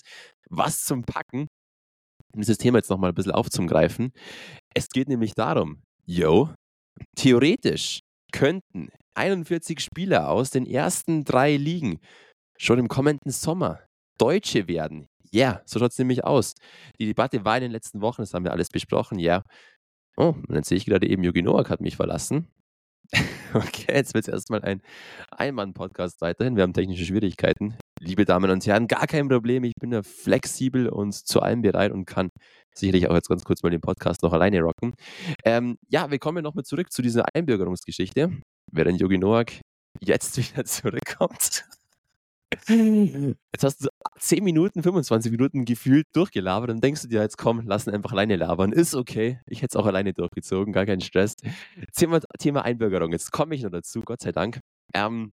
was zum Packen dieses Thema jetzt nochmal ein bisschen aufzugreifen. Es geht nämlich darum, yo, theoretisch könnten 41 Spieler aus den ersten drei Ligen schon im kommenden Sommer Deutsche werden. Ja, yeah, so schaut es nämlich aus. Die Debatte war in den letzten Wochen, das haben wir alles besprochen, ja. Yeah. Oh, und dann sehe ich gerade eben, Jogi Noak hat mich verlassen. [laughs] okay, jetzt wird es erstmal ein Einmann-Podcast weiterhin. Wir haben technische Schwierigkeiten liebe Damen und Herren, gar kein Problem. Ich bin ja flexibel und zu allem bereit und kann sicherlich auch jetzt ganz kurz mal den Podcast noch alleine rocken. Ähm, ja, wir kommen nochmal zurück zu dieser Einbürgerungsgeschichte, während Yogi Noak jetzt wieder [laughs] zurückkommt. Jetzt hast du 10 Minuten, 25 Minuten gefühlt durchgelabert und denkst du dir jetzt, komm, lass ihn einfach alleine labern. Ist okay. Ich hätte es auch alleine durchgezogen, gar kein Stress. Thema, Thema Einbürgerung. Jetzt komme ich noch dazu, Gott sei Dank. Ähm,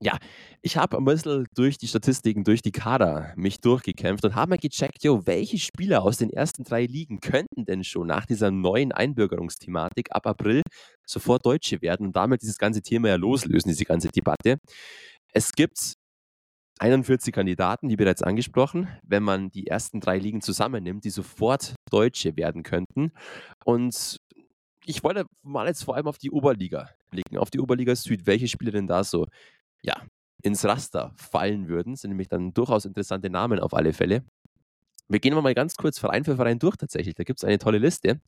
ja, ich habe ein bisschen durch die Statistiken, durch die Kader mich durchgekämpft und habe mal gecheckt, jo, welche Spieler aus den ersten drei Ligen könnten denn schon nach dieser neuen Einbürgerungsthematik ab April sofort Deutsche werden und damit dieses ganze Thema ja loslösen, diese ganze Debatte. Es gibt 41 Kandidaten, die bereits angesprochen, wenn man die ersten drei Ligen zusammennimmt, die sofort Deutsche werden könnten. Und ich wollte mal jetzt vor allem auf die Oberliga blicken, auf die Oberliga Süd. Welche Spieler denn da so ja, ins Raster fallen würden. Das sind nämlich dann durchaus interessante Namen auf alle Fälle. Wir gehen mal ganz kurz Verein für Verein durch tatsächlich. Da gibt es eine tolle Liste,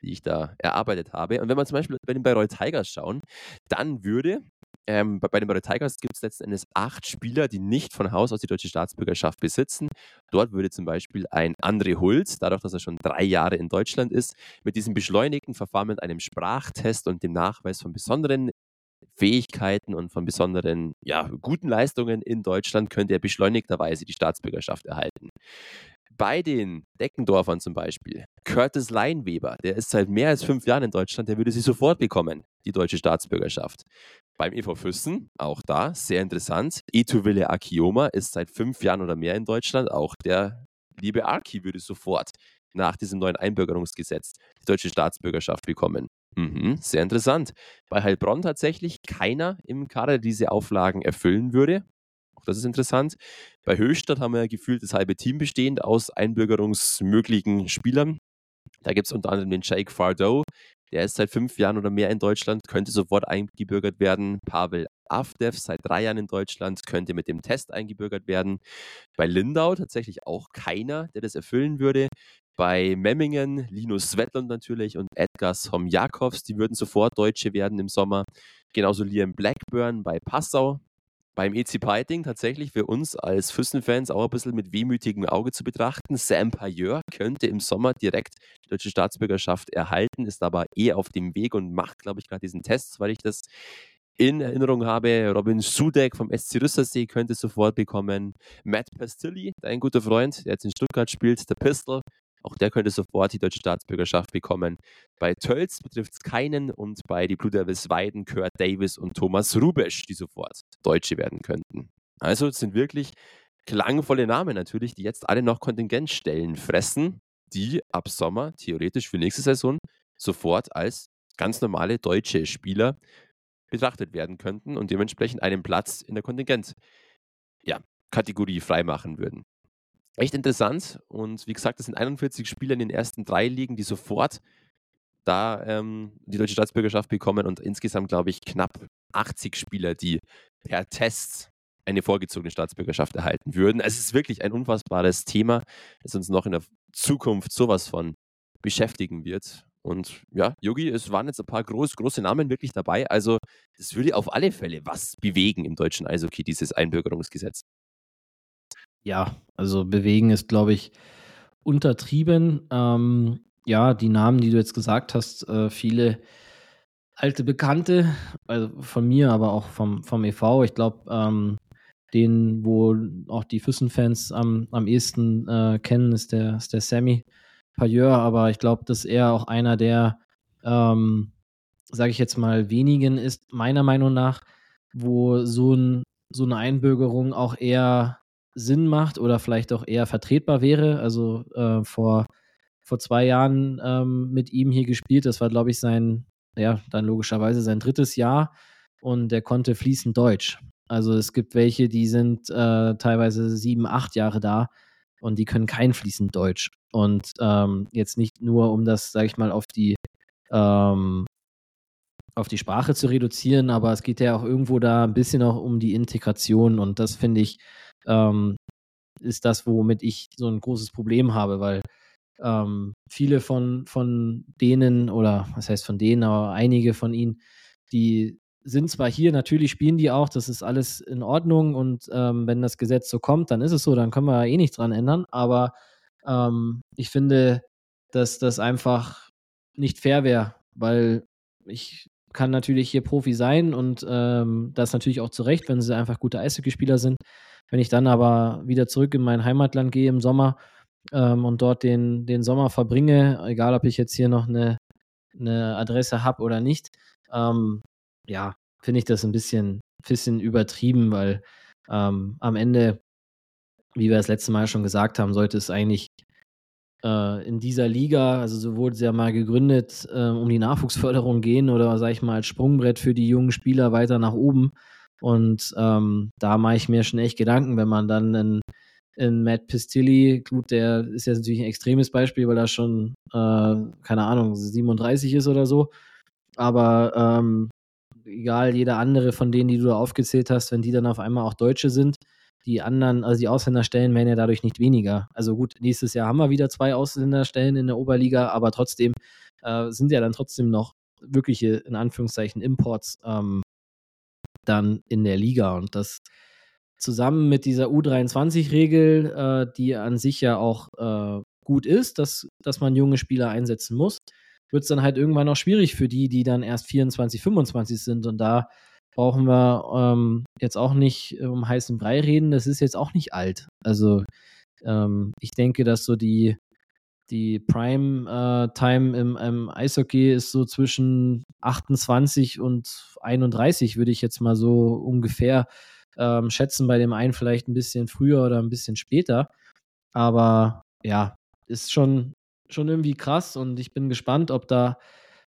die ich da erarbeitet habe. Und wenn wir zum Beispiel bei den Bayreuth Tigers schauen, dann würde ähm, bei, bei, den Bayreuth Tigers gibt es letzten Endes acht Spieler, die nicht von Haus aus die deutsche Staatsbürgerschaft besitzen. Dort würde zum Beispiel ein André Hulz, dadurch, dass er schon drei Jahre in Deutschland ist, mit diesem beschleunigten Verfahren mit einem Sprachtest und dem Nachweis von besonderen Fähigkeiten und von besonderen, ja, guten Leistungen in Deutschland könnte er beschleunigterweise die Staatsbürgerschaft erhalten. Bei den Deckendorfern zum Beispiel, Curtis Leinweber, der ist seit mehr als fünf Jahren in Deutschland, der würde sie sofort bekommen, die deutsche Staatsbürgerschaft. Beim EV Füssen, auch da, sehr interessant, Etuville Akioma ist seit fünf Jahren oder mehr in Deutschland, auch der liebe Aki würde sofort nach diesem neuen Einbürgerungsgesetz die deutsche Staatsbürgerschaft bekommen. Mhm, sehr interessant. Bei Heilbronn tatsächlich keiner im Kader, der diese Auflagen erfüllen würde. Auch das ist interessant. Bei Höchstadt haben wir ja gefühlt das halbe Team bestehend aus einbürgerungsmöglichen Spielern. Da gibt es unter anderem den Jake Fardeau, der ist seit fünf Jahren oder mehr in Deutschland, könnte sofort eingebürgert werden. Pavel Avdev seit drei Jahren in Deutschland, könnte mit dem Test eingebürgert werden. Bei Lindau tatsächlich auch keiner, der das erfüllen würde. Bei Memmingen, Linus Svetland natürlich und Edgar Somjakovs, die würden sofort Deutsche werden im Sommer. Genauso Liam Blackburn bei Passau. Beim EC Piting tatsächlich für uns als Füssen-Fans auch ein bisschen mit wehmütigem Auge zu betrachten. Sam Payeur könnte im Sommer direkt die deutsche Staatsbürgerschaft erhalten, ist aber eh auf dem Weg und macht, glaube ich, gerade diesen Test, weil ich das in Erinnerung habe. Robin Sudek vom SC Rüssersee könnte sofort bekommen. Matt Pastilli, dein guter Freund, der jetzt in Stuttgart spielt, der Pistol, auch der könnte sofort die deutsche Staatsbürgerschaft bekommen. Bei Tölz betrifft es keinen und bei die Blue Devils Weiden, Kurt Davis und Thomas Rubesch, die sofort Deutsche werden könnten. Also es sind wirklich klangvolle Namen natürlich, die jetzt alle noch Kontingentstellen fressen, die ab Sommer theoretisch für nächste Saison sofort als ganz normale deutsche Spieler betrachtet werden könnten und dementsprechend einen Platz in der Kontingent ja, Kategorie freimachen würden. Echt interessant und wie gesagt, das sind 41 Spieler in den ersten drei Ligen, die sofort da ähm, die deutsche Staatsbürgerschaft bekommen und insgesamt, glaube ich, knapp 80 Spieler, die per Test eine vorgezogene Staatsbürgerschaft erhalten würden. Es ist wirklich ein unfassbares Thema, das uns noch in der Zukunft sowas von beschäftigen wird. Und ja, Yogi, es waren jetzt ein paar groß, große Namen wirklich dabei. Also das würde auf alle Fälle was bewegen im deutschen Eishockey, dieses Einbürgerungsgesetz. Ja, also bewegen ist, glaube ich, untertrieben. Ähm, ja, die Namen, die du jetzt gesagt hast, äh, viele alte Bekannte, also von mir, aber auch vom, vom e.V. Ich glaube, ähm, den, wo auch die Füssen-Fans am, am ehesten äh, kennen, ist der, ist der Sammy Payeur, aber ich glaube, dass er auch einer der, ähm, sage ich jetzt mal, wenigen ist, meiner Meinung nach, wo so, ein, so eine Einbürgerung auch eher Sinn macht oder vielleicht auch eher vertretbar wäre. Also äh, vor, vor zwei Jahren ähm, mit ihm hier gespielt. Das war, glaube ich, sein, ja, dann logischerweise sein drittes Jahr und der konnte fließend Deutsch. Also es gibt welche, die sind äh, teilweise sieben, acht Jahre da und die können kein fließend Deutsch. Und ähm, jetzt nicht nur, um das, sage ich mal, auf die ähm, auf die Sprache zu reduzieren, aber es geht ja auch irgendwo da ein bisschen auch um die Integration und das finde ich ähm, ist das, womit ich so ein großes Problem habe, weil ähm, viele von, von denen, oder was heißt von denen, aber einige von ihnen, die sind zwar hier, natürlich spielen die auch, das ist alles in Ordnung und ähm, wenn das Gesetz so kommt, dann ist es so, dann können wir eh nichts dran ändern, aber ähm, ich finde, dass das einfach nicht fair wäre, weil ich kann natürlich hier Profi sein und ähm, das natürlich auch zu Recht, wenn sie einfach gute Eishockeyspieler sind. Wenn ich dann aber wieder zurück in mein Heimatland gehe im Sommer ähm, und dort den, den Sommer verbringe, egal ob ich jetzt hier noch eine, eine Adresse habe oder nicht, ähm, ja, finde ich das ein bisschen, bisschen übertrieben, weil ähm, am Ende, wie wir das letzte Mal schon gesagt haben, sollte es eigentlich äh, in dieser Liga, also so wurde es ja mal gegründet, äh, um die Nachwuchsförderung gehen oder sage ich mal als Sprungbrett für die jungen Spieler weiter nach oben. Und ähm, da mache ich mir schon echt Gedanken, wenn man dann in, in Matt Pistilli, gut, der ist jetzt natürlich ein extremes Beispiel, weil er schon, äh, keine Ahnung, 37 ist oder so. Aber ähm, egal, jeder andere von denen, die du da aufgezählt hast, wenn die dann auf einmal auch Deutsche sind, die anderen, also die Ausländerstellen werden ja dadurch nicht weniger. Also gut, nächstes Jahr haben wir wieder zwei Ausländerstellen in der Oberliga, aber trotzdem äh, sind ja dann trotzdem noch wirkliche, in Anführungszeichen, Imports ähm, dann in der Liga. Und das zusammen mit dieser U23-Regel, äh, die an sich ja auch äh, gut ist, dass, dass man junge Spieler einsetzen muss, wird es dann halt irgendwann auch schwierig für die, die dann erst 24, 25 sind. Und da brauchen wir ähm, jetzt auch nicht um heißen Brei reden. Das ist jetzt auch nicht alt. Also ähm, ich denke, dass so die, die Prime-Time äh, im, im, Eishockey ist so zwischen 28 und 31, würde ich jetzt mal so ungefähr ähm, schätzen. Bei dem einen vielleicht ein bisschen früher oder ein bisschen später. Aber ja, ist schon, schon irgendwie krass und ich bin gespannt, ob da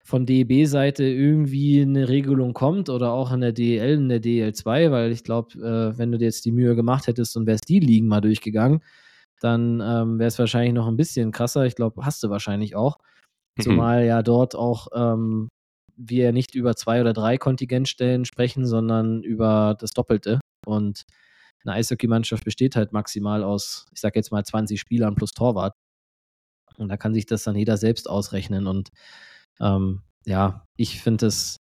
von DEB-Seite irgendwie eine Regelung kommt oder auch in der DEL, in der DEL2, weil ich glaube, äh, wenn du dir jetzt die Mühe gemacht hättest und wärst die Ligen mal durchgegangen, dann ähm, wäre es wahrscheinlich noch ein bisschen krasser. Ich glaube, hast du wahrscheinlich auch. Mhm. Zumal ja dort auch ähm, wir nicht über zwei oder drei Kontingentstellen sprechen, sondern über das Doppelte. Und eine Eishockeymannschaft besteht halt maximal aus, ich sag jetzt mal 20 Spielern plus Torwart. Und da kann sich das dann jeder selbst ausrechnen. Und ähm, ja, ich finde es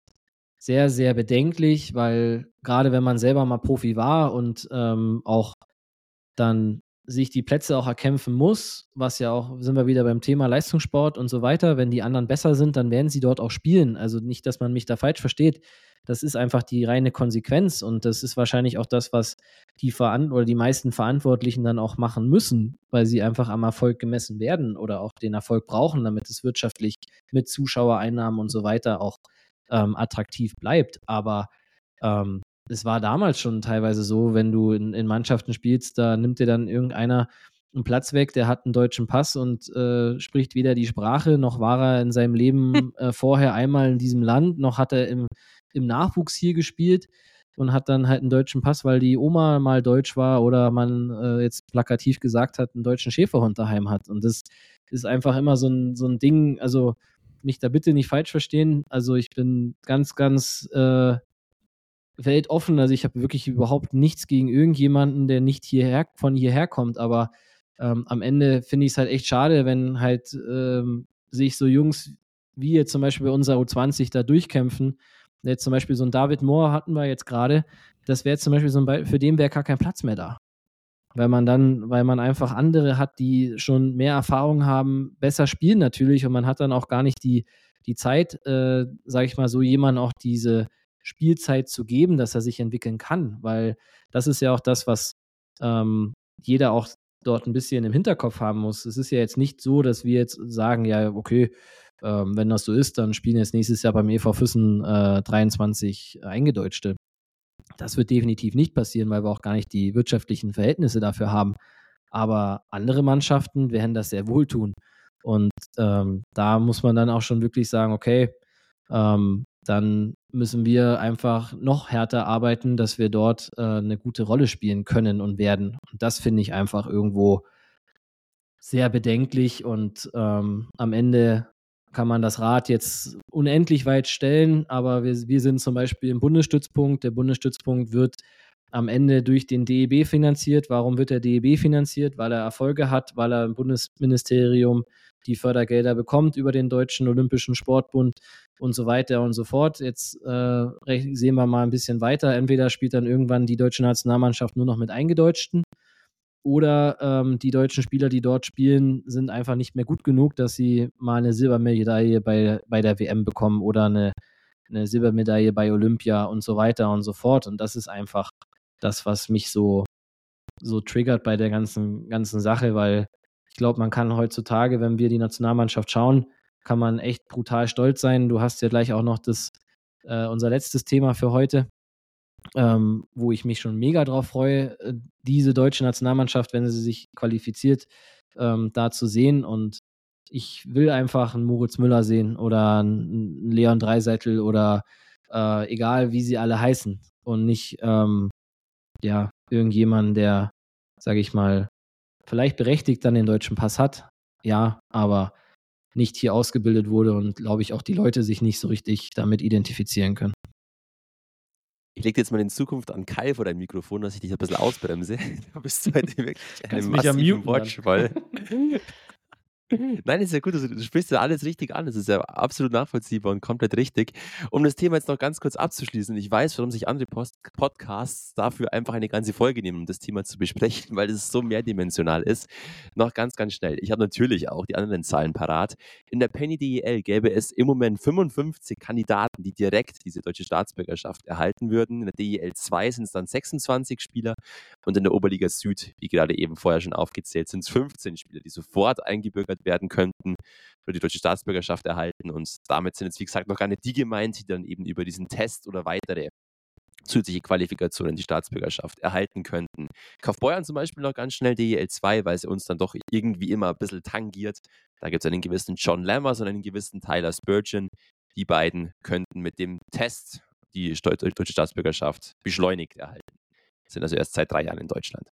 sehr, sehr bedenklich, weil gerade wenn man selber mal Profi war und ähm, auch dann sich die Plätze auch erkämpfen muss, was ja auch, sind wir wieder beim Thema Leistungssport und so weiter, wenn die anderen besser sind, dann werden sie dort auch spielen. Also nicht, dass man mich da falsch versteht. Das ist einfach die reine Konsequenz und das ist wahrscheinlich auch das, was die Veran oder die meisten Verantwortlichen dann auch machen müssen, weil sie einfach am Erfolg gemessen werden oder auch den Erfolg brauchen, damit es wirtschaftlich mit Zuschauereinnahmen und so weiter auch ähm, attraktiv bleibt. Aber ähm, es war damals schon teilweise so, wenn du in, in Mannschaften spielst, da nimmt dir dann irgendeiner einen Platz weg, der hat einen deutschen Pass und äh, spricht weder die Sprache, noch war er in seinem Leben [laughs] äh, vorher einmal in diesem Land, noch hat er im, im Nachwuchs hier gespielt und hat dann halt einen deutschen Pass, weil die Oma mal deutsch war oder man äh, jetzt plakativ gesagt hat, einen deutschen Schäferhund daheim hat. Und das ist einfach immer so ein, so ein Ding, also mich da bitte nicht falsch verstehen. Also ich bin ganz, ganz äh, weltoffen. Also ich habe wirklich überhaupt nichts gegen irgendjemanden, der nicht hierher, von hierher kommt, aber ähm, am Ende finde ich es halt echt schade, wenn halt ähm, sich so Jungs wie jetzt zum Beispiel bei unserer U20 da durchkämpfen. Jetzt zum Beispiel so ein David Moore hatten wir jetzt gerade. Das wäre zum Beispiel so ein Be für den wäre gar kein Platz mehr da. Weil man dann, weil man einfach andere hat, die schon mehr Erfahrung haben, besser spielen natürlich und man hat dann auch gar nicht die, die Zeit, äh, sage ich mal, so jemanden auch diese Spielzeit zu geben, dass er sich entwickeln kann. Weil das ist ja auch das, was ähm, jeder auch dort ein bisschen im Hinterkopf haben muss. Es ist ja jetzt nicht so, dass wir jetzt sagen, ja, okay, ähm, wenn das so ist, dann spielen jetzt nächstes Jahr beim EV Füssen äh, 23 Eingedeutschte. Das wird definitiv nicht passieren, weil wir auch gar nicht die wirtschaftlichen Verhältnisse dafür haben. Aber andere Mannschaften werden das sehr wohl tun. Und ähm, da muss man dann auch schon wirklich sagen, okay, ähm, dann müssen wir einfach noch härter arbeiten, dass wir dort äh, eine gute Rolle spielen können und werden. Und das finde ich einfach irgendwo sehr bedenklich und ähm, am Ende kann man das Rad jetzt unendlich weit stellen, aber wir, wir sind zum Beispiel im Bundesstützpunkt. Der Bundesstützpunkt wird am Ende durch den DEB finanziert. Warum wird der DEB finanziert? Weil er Erfolge hat, weil er im Bundesministerium die Fördergelder bekommt über den Deutschen Olympischen Sportbund und so weiter und so fort. Jetzt äh, sehen wir mal ein bisschen weiter. Entweder spielt dann irgendwann die deutsche Nationalmannschaft nur noch mit Eingedeutschten oder ähm, die deutschen Spieler, die dort spielen, sind einfach nicht mehr gut genug, dass sie mal eine Silbermedaille bei, bei der WM bekommen oder eine, eine Silbermedaille bei Olympia und so weiter und so fort. Und das ist einfach das, was mich so, so triggert bei der ganzen, ganzen Sache, weil ich glaube, man kann heutzutage, wenn wir die Nationalmannschaft schauen, kann man echt brutal stolz sein. Du hast ja gleich auch noch das, äh, unser letztes Thema für heute, ähm, wo ich mich schon mega drauf freue, äh, diese deutsche Nationalmannschaft, wenn sie sich qualifiziert, ähm, da zu sehen. Und ich will einfach einen Moritz Müller sehen oder einen Leon Dreiseitel oder äh, egal, wie sie alle heißen. Und nicht, ähm, ja, irgendjemanden, der, sage ich mal, vielleicht berechtigt dann den deutschen Pass hat. Ja, aber nicht hier ausgebildet wurde und glaube ich auch die Leute sich nicht so richtig damit identifizieren können. Ich lege jetzt mal in Zukunft an Kai vor dein Mikrofon, dass ich dich ein bisschen ausbremse. [laughs] Du bist heute wirklich ein massiven Wortschwall. [laughs] Nein, ist ja gut. Also, du sprichst ja alles richtig an. Das ist ja absolut nachvollziehbar und komplett richtig. Um das Thema jetzt noch ganz kurz abzuschließen, ich weiß, warum sich andere Post Podcasts dafür einfach eine ganze Folge nehmen, um das Thema zu besprechen, [laughs] weil es so mehrdimensional ist. Noch ganz, ganz schnell. Ich habe natürlich auch die anderen Zahlen parat. In der Penny DEL gäbe es im Moment 55 Kandidaten, die direkt diese deutsche Staatsbürgerschaft erhalten würden. In der DEL 2 sind es dann 26 Spieler und in der Oberliga Süd, wie gerade eben vorher schon aufgezählt, sind es 15 Spieler, die sofort eingebürgert eingebürgert werden könnten oder die deutsche Staatsbürgerschaft erhalten. Und damit sind jetzt, wie gesagt, noch gar nicht die gemeint, die dann eben über diesen Test oder weitere zusätzliche Qualifikationen die Staatsbürgerschaft erhalten könnten. Kaufbeuern zum Beispiel noch ganz schnell DEL 2, weil sie uns dann doch irgendwie immer ein bisschen tangiert. Da gibt es einen gewissen John Lammers und einen gewissen Tyler Spurgeon. Die beiden könnten mit dem Test die deutsche Staatsbürgerschaft beschleunigt erhalten. Sind also erst seit drei Jahren in Deutschland.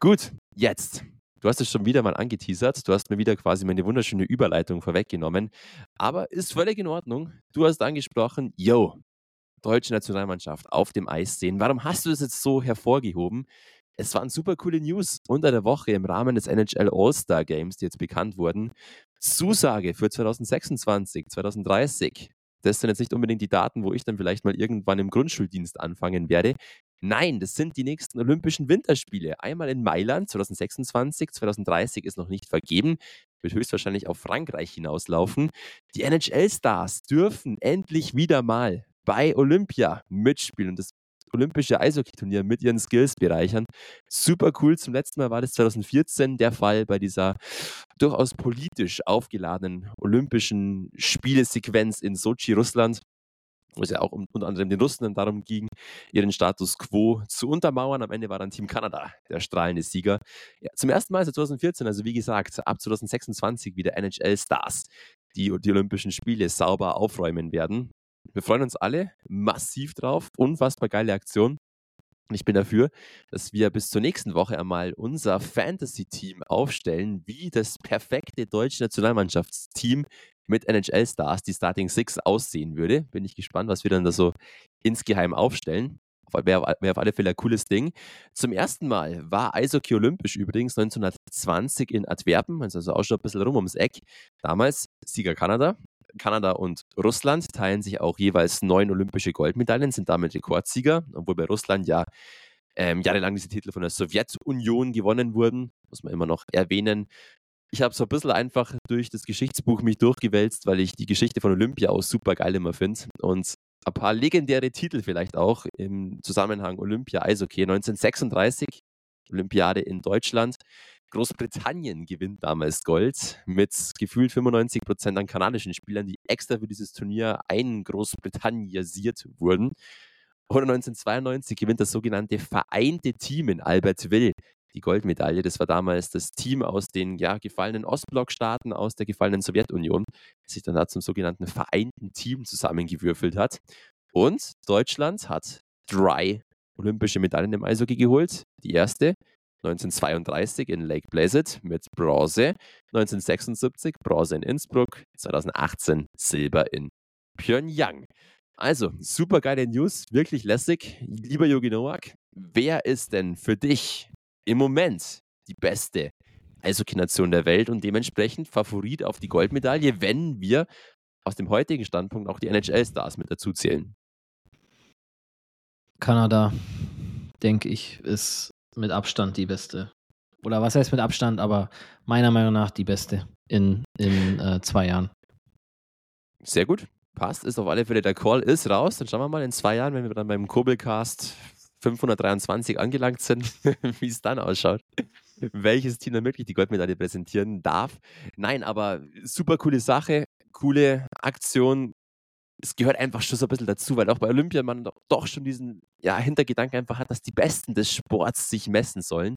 Gut, jetzt Du hast es schon wieder mal angeteasert. Du hast mir wieder quasi meine wunderschöne Überleitung vorweggenommen. Aber ist völlig in Ordnung. Du hast angesprochen, yo, deutsche Nationalmannschaft auf dem Eis sehen. Warum hast du das jetzt so hervorgehoben? Es waren super coole News unter der Woche im Rahmen des NHL All-Star Games, die jetzt bekannt wurden. Zusage für 2026, 2030. Das sind jetzt nicht unbedingt die Daten, wo ich dann vielleicht mal irgendwann im Grundschuldienst anfangen werde. Nein, das sind die nächsten Olympischen Winterspiele. Einmal in Mailand 2026, 2030 ist noch nicht vergeben, wird höchstwahrscheinlich auf Frankreich hinauslaufen. Die NHL-Stars dürfen endlich wieder mal bei Olympia mitspielen und das olympische Eishockey-Turnier mit ihren Skills bereichern. Super cool. Zum letzten Mal war das 2014 der Fall bei dieser durchaus politisch aufgeladenen olympischen Spielesequenz in Sochi, Russland. Wo es ja auch um, unter anderem den Russen dann darum ging, ihren Status quo zu untermauern. Am Ende war dann Team Kanada der strahlende Sieger. Ja, zum ersten Mal seit 2014, also wie gesagt, ab 2026 wieder NHL-Stars, die die Olympischen Spiele sauber aufräumen werden. Wir freuen uns alle massiv drauf. Unfassbar geile Aktion. Ich bin dafür, dass wir bis zur nächsten Woche einmal unser Fantasy-Team aufstellen, wie das perfekte deutsche Nationalmannschaftsteam mit NHL-Stars, die Starting Six, aussehen würde. Bin ich gespannt, was wir dann da so insgeheim aufstellen. Wäre wär auf alle Fälle ein cooles Ding. Zum ersten Mal war Eishockey olympisch übrigens 1920 in Antwerpen, also auch schon ein bisschen rum ums Eck. Damals Sieger Kanada. Kanada und Russland teilen sich auch jeweils neun olympische Goldmedaillen, sind damit Rekordsieger, obwohl bei Russland ja ähm, jahrelang diese Titel von der Sowjetunion gewonnen wurden, muss man immer noch erwähnen. Ich habe so ein bisschen einfach durch das Geschichtsbuch mich durchgewälzt, weil ich die Geschichte von Olympia auch super geil immer finde. Und ein paar legendäre Titel vielleicht auch im Zusammenhang Olympia Eishockey 1936, Olympiade in Deutschland. Großbritannien gewinnt damals Gold mit gefühlt 95 Prozent an kanadischen Spielern, die extra für dieses Turnier ein Großbritannisiert wurden. Und 1992 gewinnt das sogenannte Vereinte Team in Albertville die Goldmedaille. Das war damals das Team aus den ja, gefallenen Ostblockstaaten, aus der gefallenen Sowjetunion, das sich dann da zum sogenannten Vereinten Team zusammengewürfelt hat. Und Deutschland hat drei olympische Medaillen im Eishockey geholt. Die erste 1932 in Lake Placid mit Bronze, 1976 Bronze in Innsbruck, 2018 Silber in Pyongyang. Also, super geile News, wirklich lässig. Lieber Yogi Nowak, wer ist denn für dich im Moment die beste Eishockey-Nation der Welt und dementsprechend Favorit auf die Goldmedaille, wenn wir aus dem heutigen Standpunkt auch die NHL-Stars mit dazu zählen? Kanada, denke ich, ist mit Abstand die beste. Oder was heißt mit Abstand, aber meiner Meinung nach die beste in, in äh, zwei Jahren. Sehr gut. Passt, ist auf alle Fälle der Call, ist raus. Dann schauen wir mal in zwei Jahren, wenn wir dann beim Kobelcast 523 angelangt sind, [laughs] wie es dann ausschaut. Welches Team dann wirklich die Goldmedaille präsentieren darf. Nein, aber super coole Sache, coole Aktion, es gehört einfach schon so ein bisschen dazu, weil auch bei Olympia man doch schon diesen ja, Hintergedanken einfach hat, dass die Besten des Sports sich messen sollen.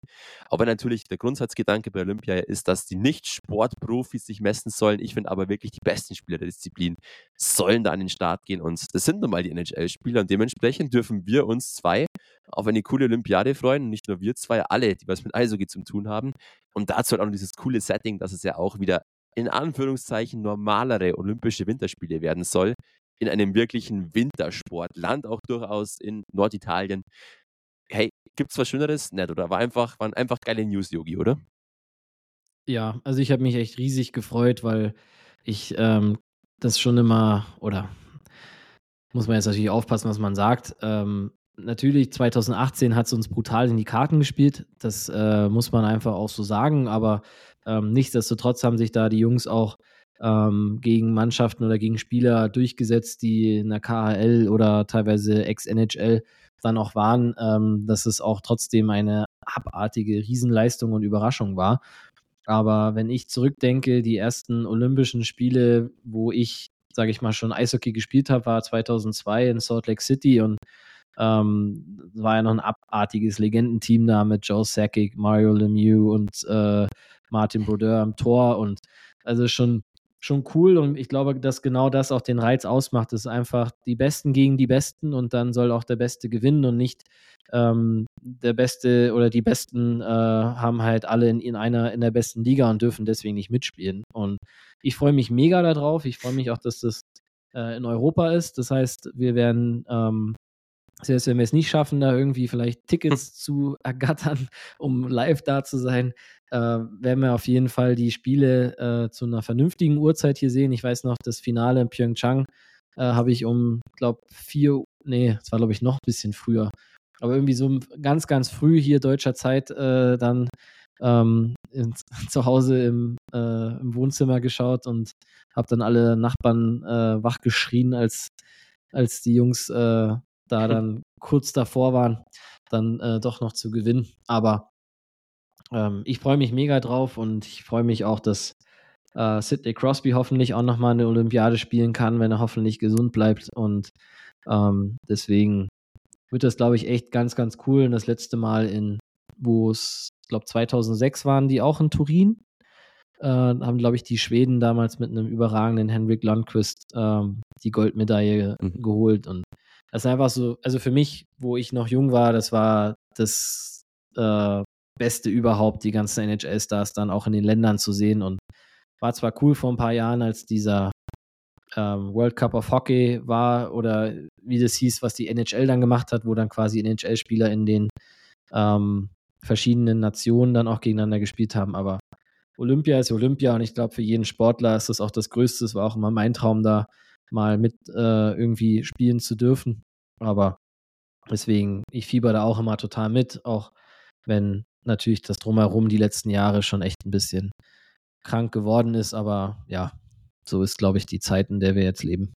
Aber natürlich der Grundsatzgedanke bei Olympia ist, dass die Nicht-Sportprofis sich messen sollen. Ich finde aber wirklich, die besten Spieler der Disziplin sollen da an den Start gehen und das sind nun mal die NHL-Spieler und dementsprechend dürfen wir uns zwei auf eine coole Olympiade freuen und nicht nur wir zwei, alle, die was mit Eishockey zu tun haben. Und dazu halt auch noch dieses coole Setting, dass es ja auch wieder in Anführungszeichen normalere Olympische Winterspiele werden soll in einem wirklichen Wintersportland, auch durchaus in Norditalien. Hey, gibt es was Schöneres? Nett, oder? War einfach, waren einfach geile News, Yogi, oder? Ja, also ich habe mich echt riesig gefreut, weil ich ähm, das schon immer, oder muss man jetzt natürlich aufpassen, was man sagt. Ähm, natürlich, 2018 hat es uns brutal in die Karten gespielt. Das äh, muss man einfach auch so sagen. Aber ähm, nichtsdestotrotz haben sich da die Jungs auch ähm, gegen Mannschaften oder gegen Spieler durchgesetzt, die in der KHL oder teilweise Ex-NHL dann auch waren, ähm, dass es auch trotzdem eine abartige Riesenleistung und Überraschung war. Aber wenn ich zurückdenke, die ersten Olympischen Spiele, wo ich, sage ich mal, schon Eishockey gespielt habe, war 2002 in Salt Lake City und ähm, war ja noch ein abartiges Legendenteam da mit Joe Sakic, Mario Lemieux und äh, Martin Brodeur am Tor und also schon schon cool und ich glaube, dass genau das auch den Reiz ausmacht. Es ist einfach die Besten gegen die Besten und dann soll auch der Beste gewinnen und nicht ähm, der Beste oder die Besten äh, haben halt alle in, in einer in der besten Liga und dürfen deswegen nicht mitspielen. Und ich freue mich mega darauf. Ich freue mich auch, dass das äh, in Europa ist. Das heißt, wir werden ähm, selbst wenn wir es nicht schaffen, da irgendwie vielleicht Tickets [laughs] zu ergattern, um live da zu sein, äh, werden wir auf jeden Fall die Spiele äh, zu einer vernünftigen Uhrzeit hier sehen. Ich weiß noch, das Finale in Pyeongchang äh, habe ich um, glaube vier, nee, es war glaube ich noch ein bisschen früher, aber irgendwie so ganz, ganz früh hier deutscher Zeit äh, dann ähm, in, [laughs] zu Hause im, äh, im, Wohnzimmer geschaut und habe dann alle Nachbarn äh, wach geschrien, als, als die Jungs da dann kurz davor waren, dann doch noch zu gewinnen. Aber ähm, ich freue mich mega drauf und ich freue mich auch, dass äh, Sidney Crosby hoffentlich auch nochmal eine Olympiade spielen kann, wenn er hoffentlich gesund bleibt. Und Ähm, deswegen wird das, glaube ich, echt ganz, ganz cool. Und das letzte Mal in, wo es, ich glaube, 2006 waren die auch in Turin. Äh, haben, glaube ich, die Schweden damals mit einem überragenden Henrik Lundqvist ähm, die Goldmedaille mhm. geholt. Und das ist einfach so, also für mich, wo ich noch jung war, das war das äh, Beste überhaupt, die ganzen NHL-Stars dann auch in den Ländern zu sehen. Und war zwar cool vor ein paar Jahren, als dieser ähm, World Cup of Hockey war oder wie das hieß, was die NHL dann gemacht hat, wo dann quasi NHL-Spieler in den ähm, verschiedenen Nationen dann auch gegeneinander gespielt haben. Aber Olympia ist Olympia und ich glaube, für jeden Sportler ist das auch das Größte. Es war auch immer mein Traum, da mal mit äh, irgendwie spielen zu dürfen. Aber deswegen, ich fieber da auch immer total mit, auch wenn natürlich das Drumherum die letzten Jahre schon echt ein bisschen krank geworden ist. Aber ja, so ist, glaube ich, die Zeit, in der wir jetzt leben.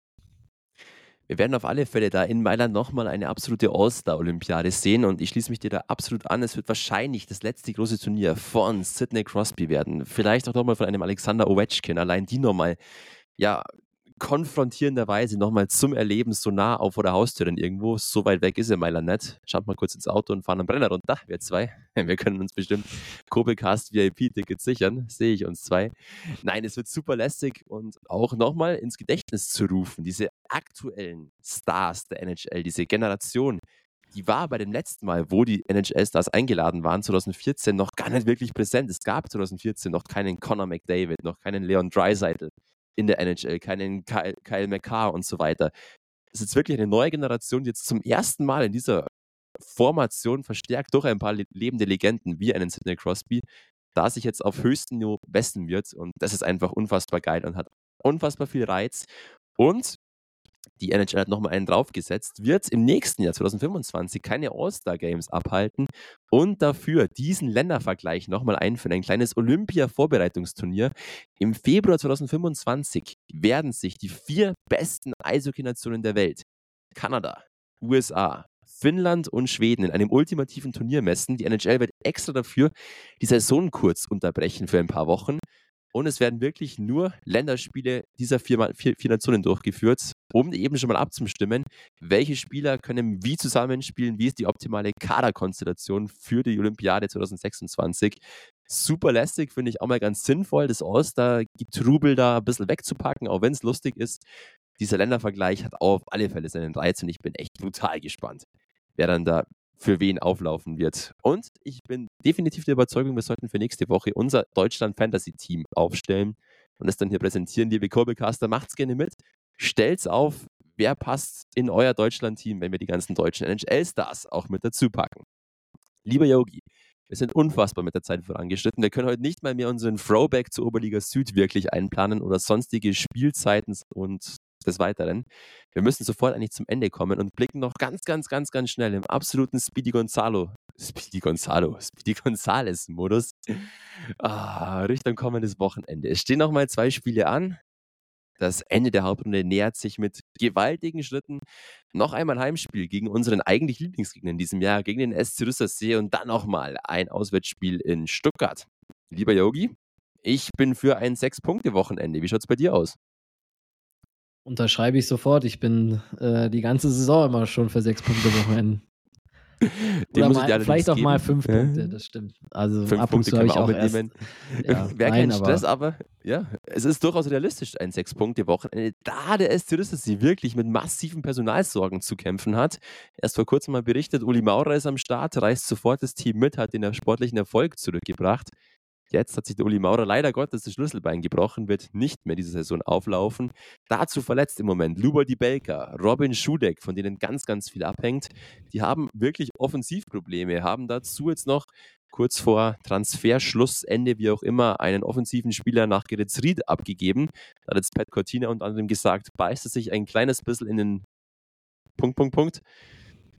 Wir werden auf alle Fälle da in Mailand nochmal eine absolute All-Star-Olympiade sehen und ich schließe mich dir da absolut an. Es wird wahrscheinlich das letzte große Turnier von Sidney Crosby werden. Vielleicht auch nochmal von einem Alexander Ovechkin. Allein die nochmal, ja, konfrontierenderweise nochmal zum Erleben so nah auf vor der Haustür denn irgendwo. So weit weg ist er Mailand nicht. Schaut mal kurz ins Auto und fahren am Brenner runter. Wir zwei. [laughs] Wir können uns bestimmt Kobelcast VIP-Tickets sichern. Sehe ich uns zwei. Nein, es wird super lästig und auch nochmal ins Gedächtnis zu rufen. Diese aktuellen Stars der NHL, diese Generation, die war bei dem letzten Mal, wo die NHL-Stars eingeladen waren, 2014, noch gar nicht wirklich präsent. Es gab 2014 noch keinen Conor McDavid, noch keinen Leon Dreisaitl in der NHL, keinen Kyle, Kyle McCarr und so weiter. Es ist wirklich eine neue Generation, die jetzt zum ersten Mal in dieser Formation verstärkt durch ein paar lebende Legenden wie einen Sidney Crosby, da sich jetzt auf höchstem Niveau messen wird. Und das ist einfach unfassbar geil und hat unfassbar viel Reiz. Und die NHL hat nochmal einen draufgesetzt, wird im nächsten Jahr 2025 keine All-Star-Games abhalten und dafür diesen Ländervergleich nochmal einführen. Ein kleines Olympia-Vorbereitungsturnier. Im Februar 2025 werden sich die vier besten Eishockey-Nationen der Welt, Kanada, USA, Finnland und Schweden in einem ultimativen Turnier messen. Die NHL wird extra dafür die Saison kurz unterbrechen für ein paar Wochen und es werden wirklich nur Länderspiele dieser vier, vier, vier Nationen durchgeführt, um eben schon mal abzustimmen, welche Spieler können wie zusammenspielen, wie ist die optimale Kaderkonstellation für die Olympiade 2026. Super lästig, finde ich auch mal ganz sinnvoll, das All-Star-Getrubel da ein bisschen wegzupacken, auch wenn es lustig ist. Dieser Ländervergleich hat auf alle Fälle seinen Reiz und ich bin echt brutal gespannt, wer dann da für wen auflaufen wird. Und ich bin definitiv der Überzeugung, wir sollten für nächste Woche unser Deutschland Fantasy Team aufstellen und es dann hier präsentieren. Liebe Kurbelcaster, macht's gerne mit. Stellt's auf, wer passt in euer Deutschland-Team, wenn wir die ganzen deutschen NHL-Stars auch mit dazu packen. Lieber Yogi, wir sind unfassbar mit der Zeit vorangeschritten. Wir können heute nicht mal mehr unseren Throwback zur Oberliga Süd wirklich einplanen oder sonstige Spielzeiten und des Weiteren. Wir müssen sofort eigentlich zum Ende kommen und blicken noch ganz, ganz, ganz, ganz schnell im absoluten Speedy Gonzalo, Speedy Gonzalo, [laughs] Speedy Gonzales-Modus ah, Richtung kommendes Wochenende. Es stehen noch mal zwei Spiele an. Das Ende der Hauptrunde nähert sich mit gewaltigen Schritten. Noch einmal Heimspiel gegen unseren eigentlich Lieblingsgegner in diesem Jahr, gegen den SC Rüssersee und dann nochmal ein Auswärtsspiel in Stuttgart. Lieber Yogi, ich bin für ein Sechs-Punkte-Wochenende. Wie schaut es bei dir aus? Unterschreibe ich sofort. Ich bin äh, die ganze Saison immer schon für sechs Punkte Wochenenden. [laughs] Oder mal, vielleicht auch geben. mal fünf. Punkte, das stimmt. Also fünf ab Punkte können wir auch mitnehmen. [laughs] Ja, Wäre kein Stress, aber, aber, ja, es ist durchaus realistisch, ein Sechs-Punkte-Wochenende. Da der SC sie wirklich mit massiven Personalsorgen zu kämpfen hat. Erst vor kurzem mal berichtet, Uli Maurer ist am Start, reißt sofort das Team mit, hat den sportlichen Erfolg zurückgebracht. Jetzt hat sich der Uli Maurer leider Gottes das Schlüsselbein gebrochen, wird nicht mehr diese Saison auflaufen. Dazu verletzt im Moment Luba Di Belka, Robin Schudeck, von denen ganz, ganz viel abhängt. Die haben wirklich Offensivprobleme, haben dazu jetzt noch kurz vor Transferschlussende, wie auch immer, einen offensiven Spieler nach Geritzried abgegeben. Da hat jetzt Pat Cortina unter anderem gesagt, beißt er sich ein kleines bisschen in den Punkt, Punkt, Punkt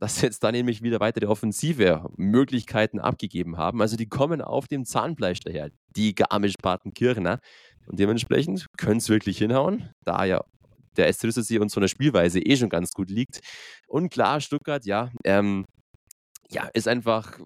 dass jetzt da nämlich wieder weitere offensive Möglichkeiten abgegeben haben. Also die kommen auf dem Zahnfleisch daher, die Garmisch-Partenkirchner. Und dementsprechend können es wirklich hinhauen, da ja der SC Rüsselsee uns so einer Spielweise eh schon ganz gut liegt. Und klar, Stuttgart, ja, ähm, ja, ist einfach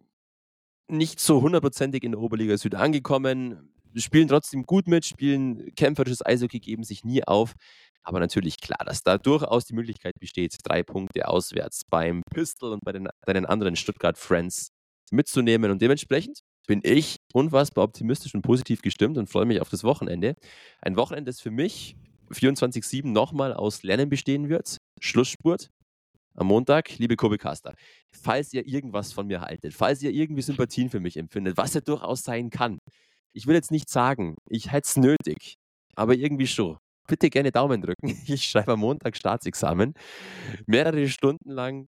nicht so hundertprozentig in der Oberliga Süd angekommen. Spielen trotzdem gut mit, spielen kämpferisches Eishockey, geben sich nie auf. Aber natürlich klar, dass da durchaus die Möglichkeit besteht, drei Punkte auswärts beim Pistol und bei den, bei anderen Stuttgart Friends mitzunehmen. Und dementsprechend bin ich unfassbar optimistisch und positiv gestimmt und freue mich auf das Wochenende. Ein Wochenende, das für mich 24-7 nochmal aus Lernen bestehen wird. Schlussspurt am Montag, liebe Kobe Caster. Falls ihr irgendwas von mir haltet, falls ihr irgendwie Sympathien für mich empfindet, was ja durchaus sein kann. Ich will jetzt nicht sagen, ich hätte es nötig, aber irgendwie schon bitte gerne Daumen drücken. [laughs] Ich schreibe am Montag Staatsexamen. Mehrere Stunden lang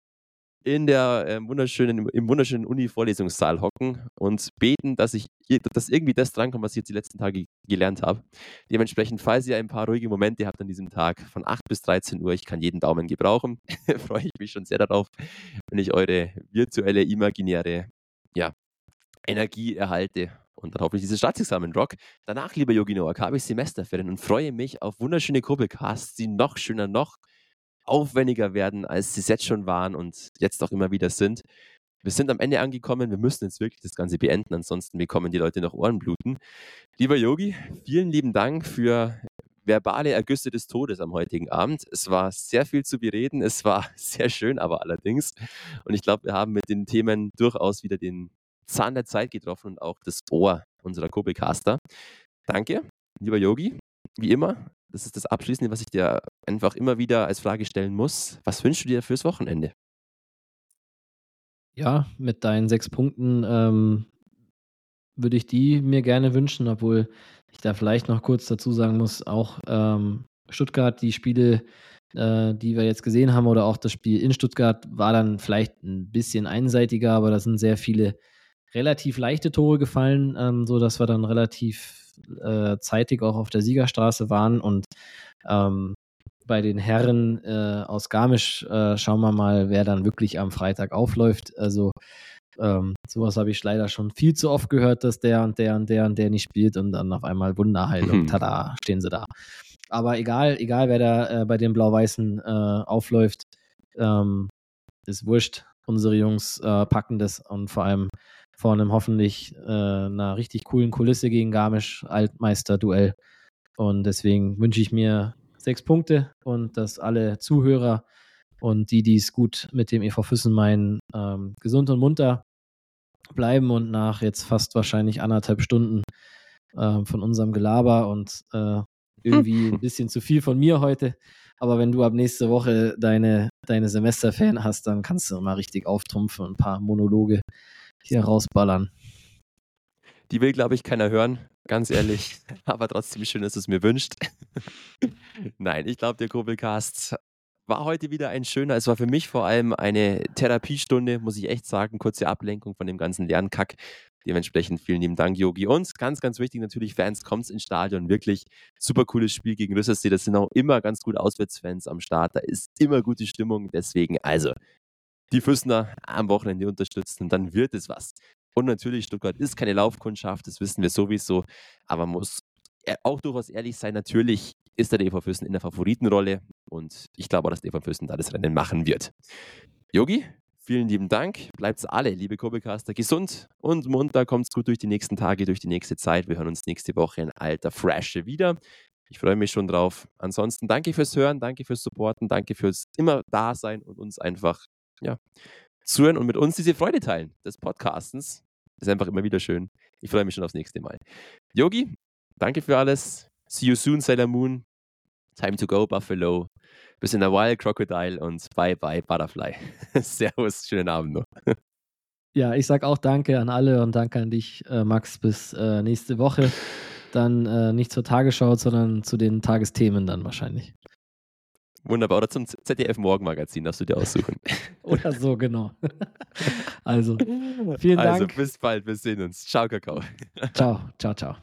in der äh, wunderschönen, im wunderschönen Uni-Vorlesungssaal hocken und beten, dass ich dass irgendwie das drankommt, was ich jetzt die letzten Tage gelernt habe. Dementsprechend, falls ihr ein paar ruhige Momente habt an diesem Tag von 8 bis 13 Uhr, ich kann jeden Daumen gebrauchen, [laughs] freue ich mich schon sehr darauf, wenn ich eure virtuelle, imaginäre ja, Energie erhalte und dann hoffentlich dieses Staatsexamen rock. Danach, lieber Yogi Noak, habe ich Semesterferien und freue mich auf wunderschöne Kurbelcasts, die noch schöner, noch aufwendiger werden, als sie jetzt schon waren und jetzt auch immer wieder sind. Wir sind am Ende angekommen. Wir müssen jetzt wirklich das Ganze beenden, ansonsten bekommen die Leute noch Ohrenbluten. Lieber Yogi, vielen lieben Dank für verbale Ergüsse des Todes am heutigen Abend. Es war sehr viel zu bereden. Es war [laughs] sehr schön, aber allerdings. Und ich glaube, wir haben mit den Themen durchaus wieder den Zahn der Zeit getroffen und auch das Ohr unserer Kobecaster. Danke, lieber Yogi. Wie immer, das ist das Abschließende, was ich dir einfach immer wieder als Frage stellen muss. Was wünschst du dir fürs Wochenende? Ja, mit deinen sechs Punkten ähm, würde ich die mir gerne wünschen, obwohl ich da vielleicht noch kurz dazu sagen muss, auch ähm, Stuttgart, die Spiele, äh, die wir jetzt gesehen haben, oder auch das Spiel in Stuttgart, war dann vielleicht ein bisschen einseitiger, aber da sind sehr viele relativ leichte Tore gefallen, ähm, sodass wir dann relativ äh, zeitig auch auf der Siegerstraße waren. Und ähm, bei den Herren äh, aus Garmisch äh, schauen wir mal, wer dann wirklich am Freitag aufläuft. Also ähm, sowas habe ich leider schon viel zu oft gehört, dass der und der und der und der nicht spielt und dann auf einmal Wunderheilung, mhm. tada, stehen sie da. Aber egal, egal wer da äh, bei den Blau-Weißen äh, aufläuft, ähm, ist wurscht. Unsere Jungs äh, packen das und vor allem vor einem hoffentlich äh, einer richtig coolen Kulisse gegen Garmisch, Altmeister-Duell. Und deswegen wünsche ich mir sechs Punkte und dass alle Zuhörer und die, die es gut mit dem EV Füssen meinen, ähm, gesund und munter bleiben und nach jetzt fast wahrscheinlich anderthalb Stunden äh, von unserem Gelaber und äh, irgendwie [laughs] ein bisschen zu viel von mir heute. Aber wenn du ab nächste Woche deine, deine Semesterferien hast, dann kannst du mal richtig auftrumpfen und ein paar Monologe hier rausballern. Die will, glaube ich, keiner hören, ganz ehrlich. [laughs] Aber trotzdem schön, dass du es mir wünscht. [laughs] Nein, ich glaube, der Kurbelcast war heute wieder ein schöner. Es war für mich vor allem eine Therapiestunde, muss ich echt sagen. Kurze Ablenkung von dem ganzen Lernkack. Dementsprechend vielen lieben Dank, Yogi. Und ganz, ganz wichtig natürlich, Fans, kommt ins Stadion. Wirklich super cooles Spiel gegen Rüssersee. Das sind auch immer ganz gut Auswärtsfans am Start. Da ist immer gute Stimmung. Deswegen, also, die Füßner am Wochenende unterstützen und dann wird es was. Und natürlich, Stuttgart ist keine Laufkundschaft, das wissen wir sowieso, aber man muss auch durchaus ehrlich sein, natürlich ist der DV Füssen in der Favoritenrolle und ich glaube auch, dass der DV Füssen da das Rennen machen wird. Yogi, vielen lieben Dank. Bleibt's alle, liebe Kurbelcaster, gesund und munter. Kommt's gut durch die nächsten Tage, durch die nächste Zeit. Wir hören uns nächste Woche in alter Frische wieder. Ich freue mich schon drauf. Ansonsten danke fürs Hören, danke fürs Supporten, danke fürs immer da sein und uns einfach ja, zuhören und mit uns diese Freude teilen des Podcastens. Ist einfach immer wieder schön. Ich freue mich schon aufs nächste Mal. Yogi, danke für alles. See you soon, Sailor Moon. Time to go, Buffalo. Bis in der Wild Crocodile und bye bye, Butterfly. [laughs] Servus, schönen Abend noch. [laughs] Ja, ich sage auch Danke an alle und danke an dich, äh, Max, bis äh, nächste Woche. Dann äh, nicht zur Tagesschau, sondern zu den Tagesthemen dann wahrscheinlich. Wunderbar. Oder zum ZDF Morgenmagazin darfst du dir aussuchen. [laughs] Oder so, genau. [laughs] Also, vielen also, Dank. Also, bis bald. Wir sehen uns. Ciao, Kakao. Ciao, ciao, ciao.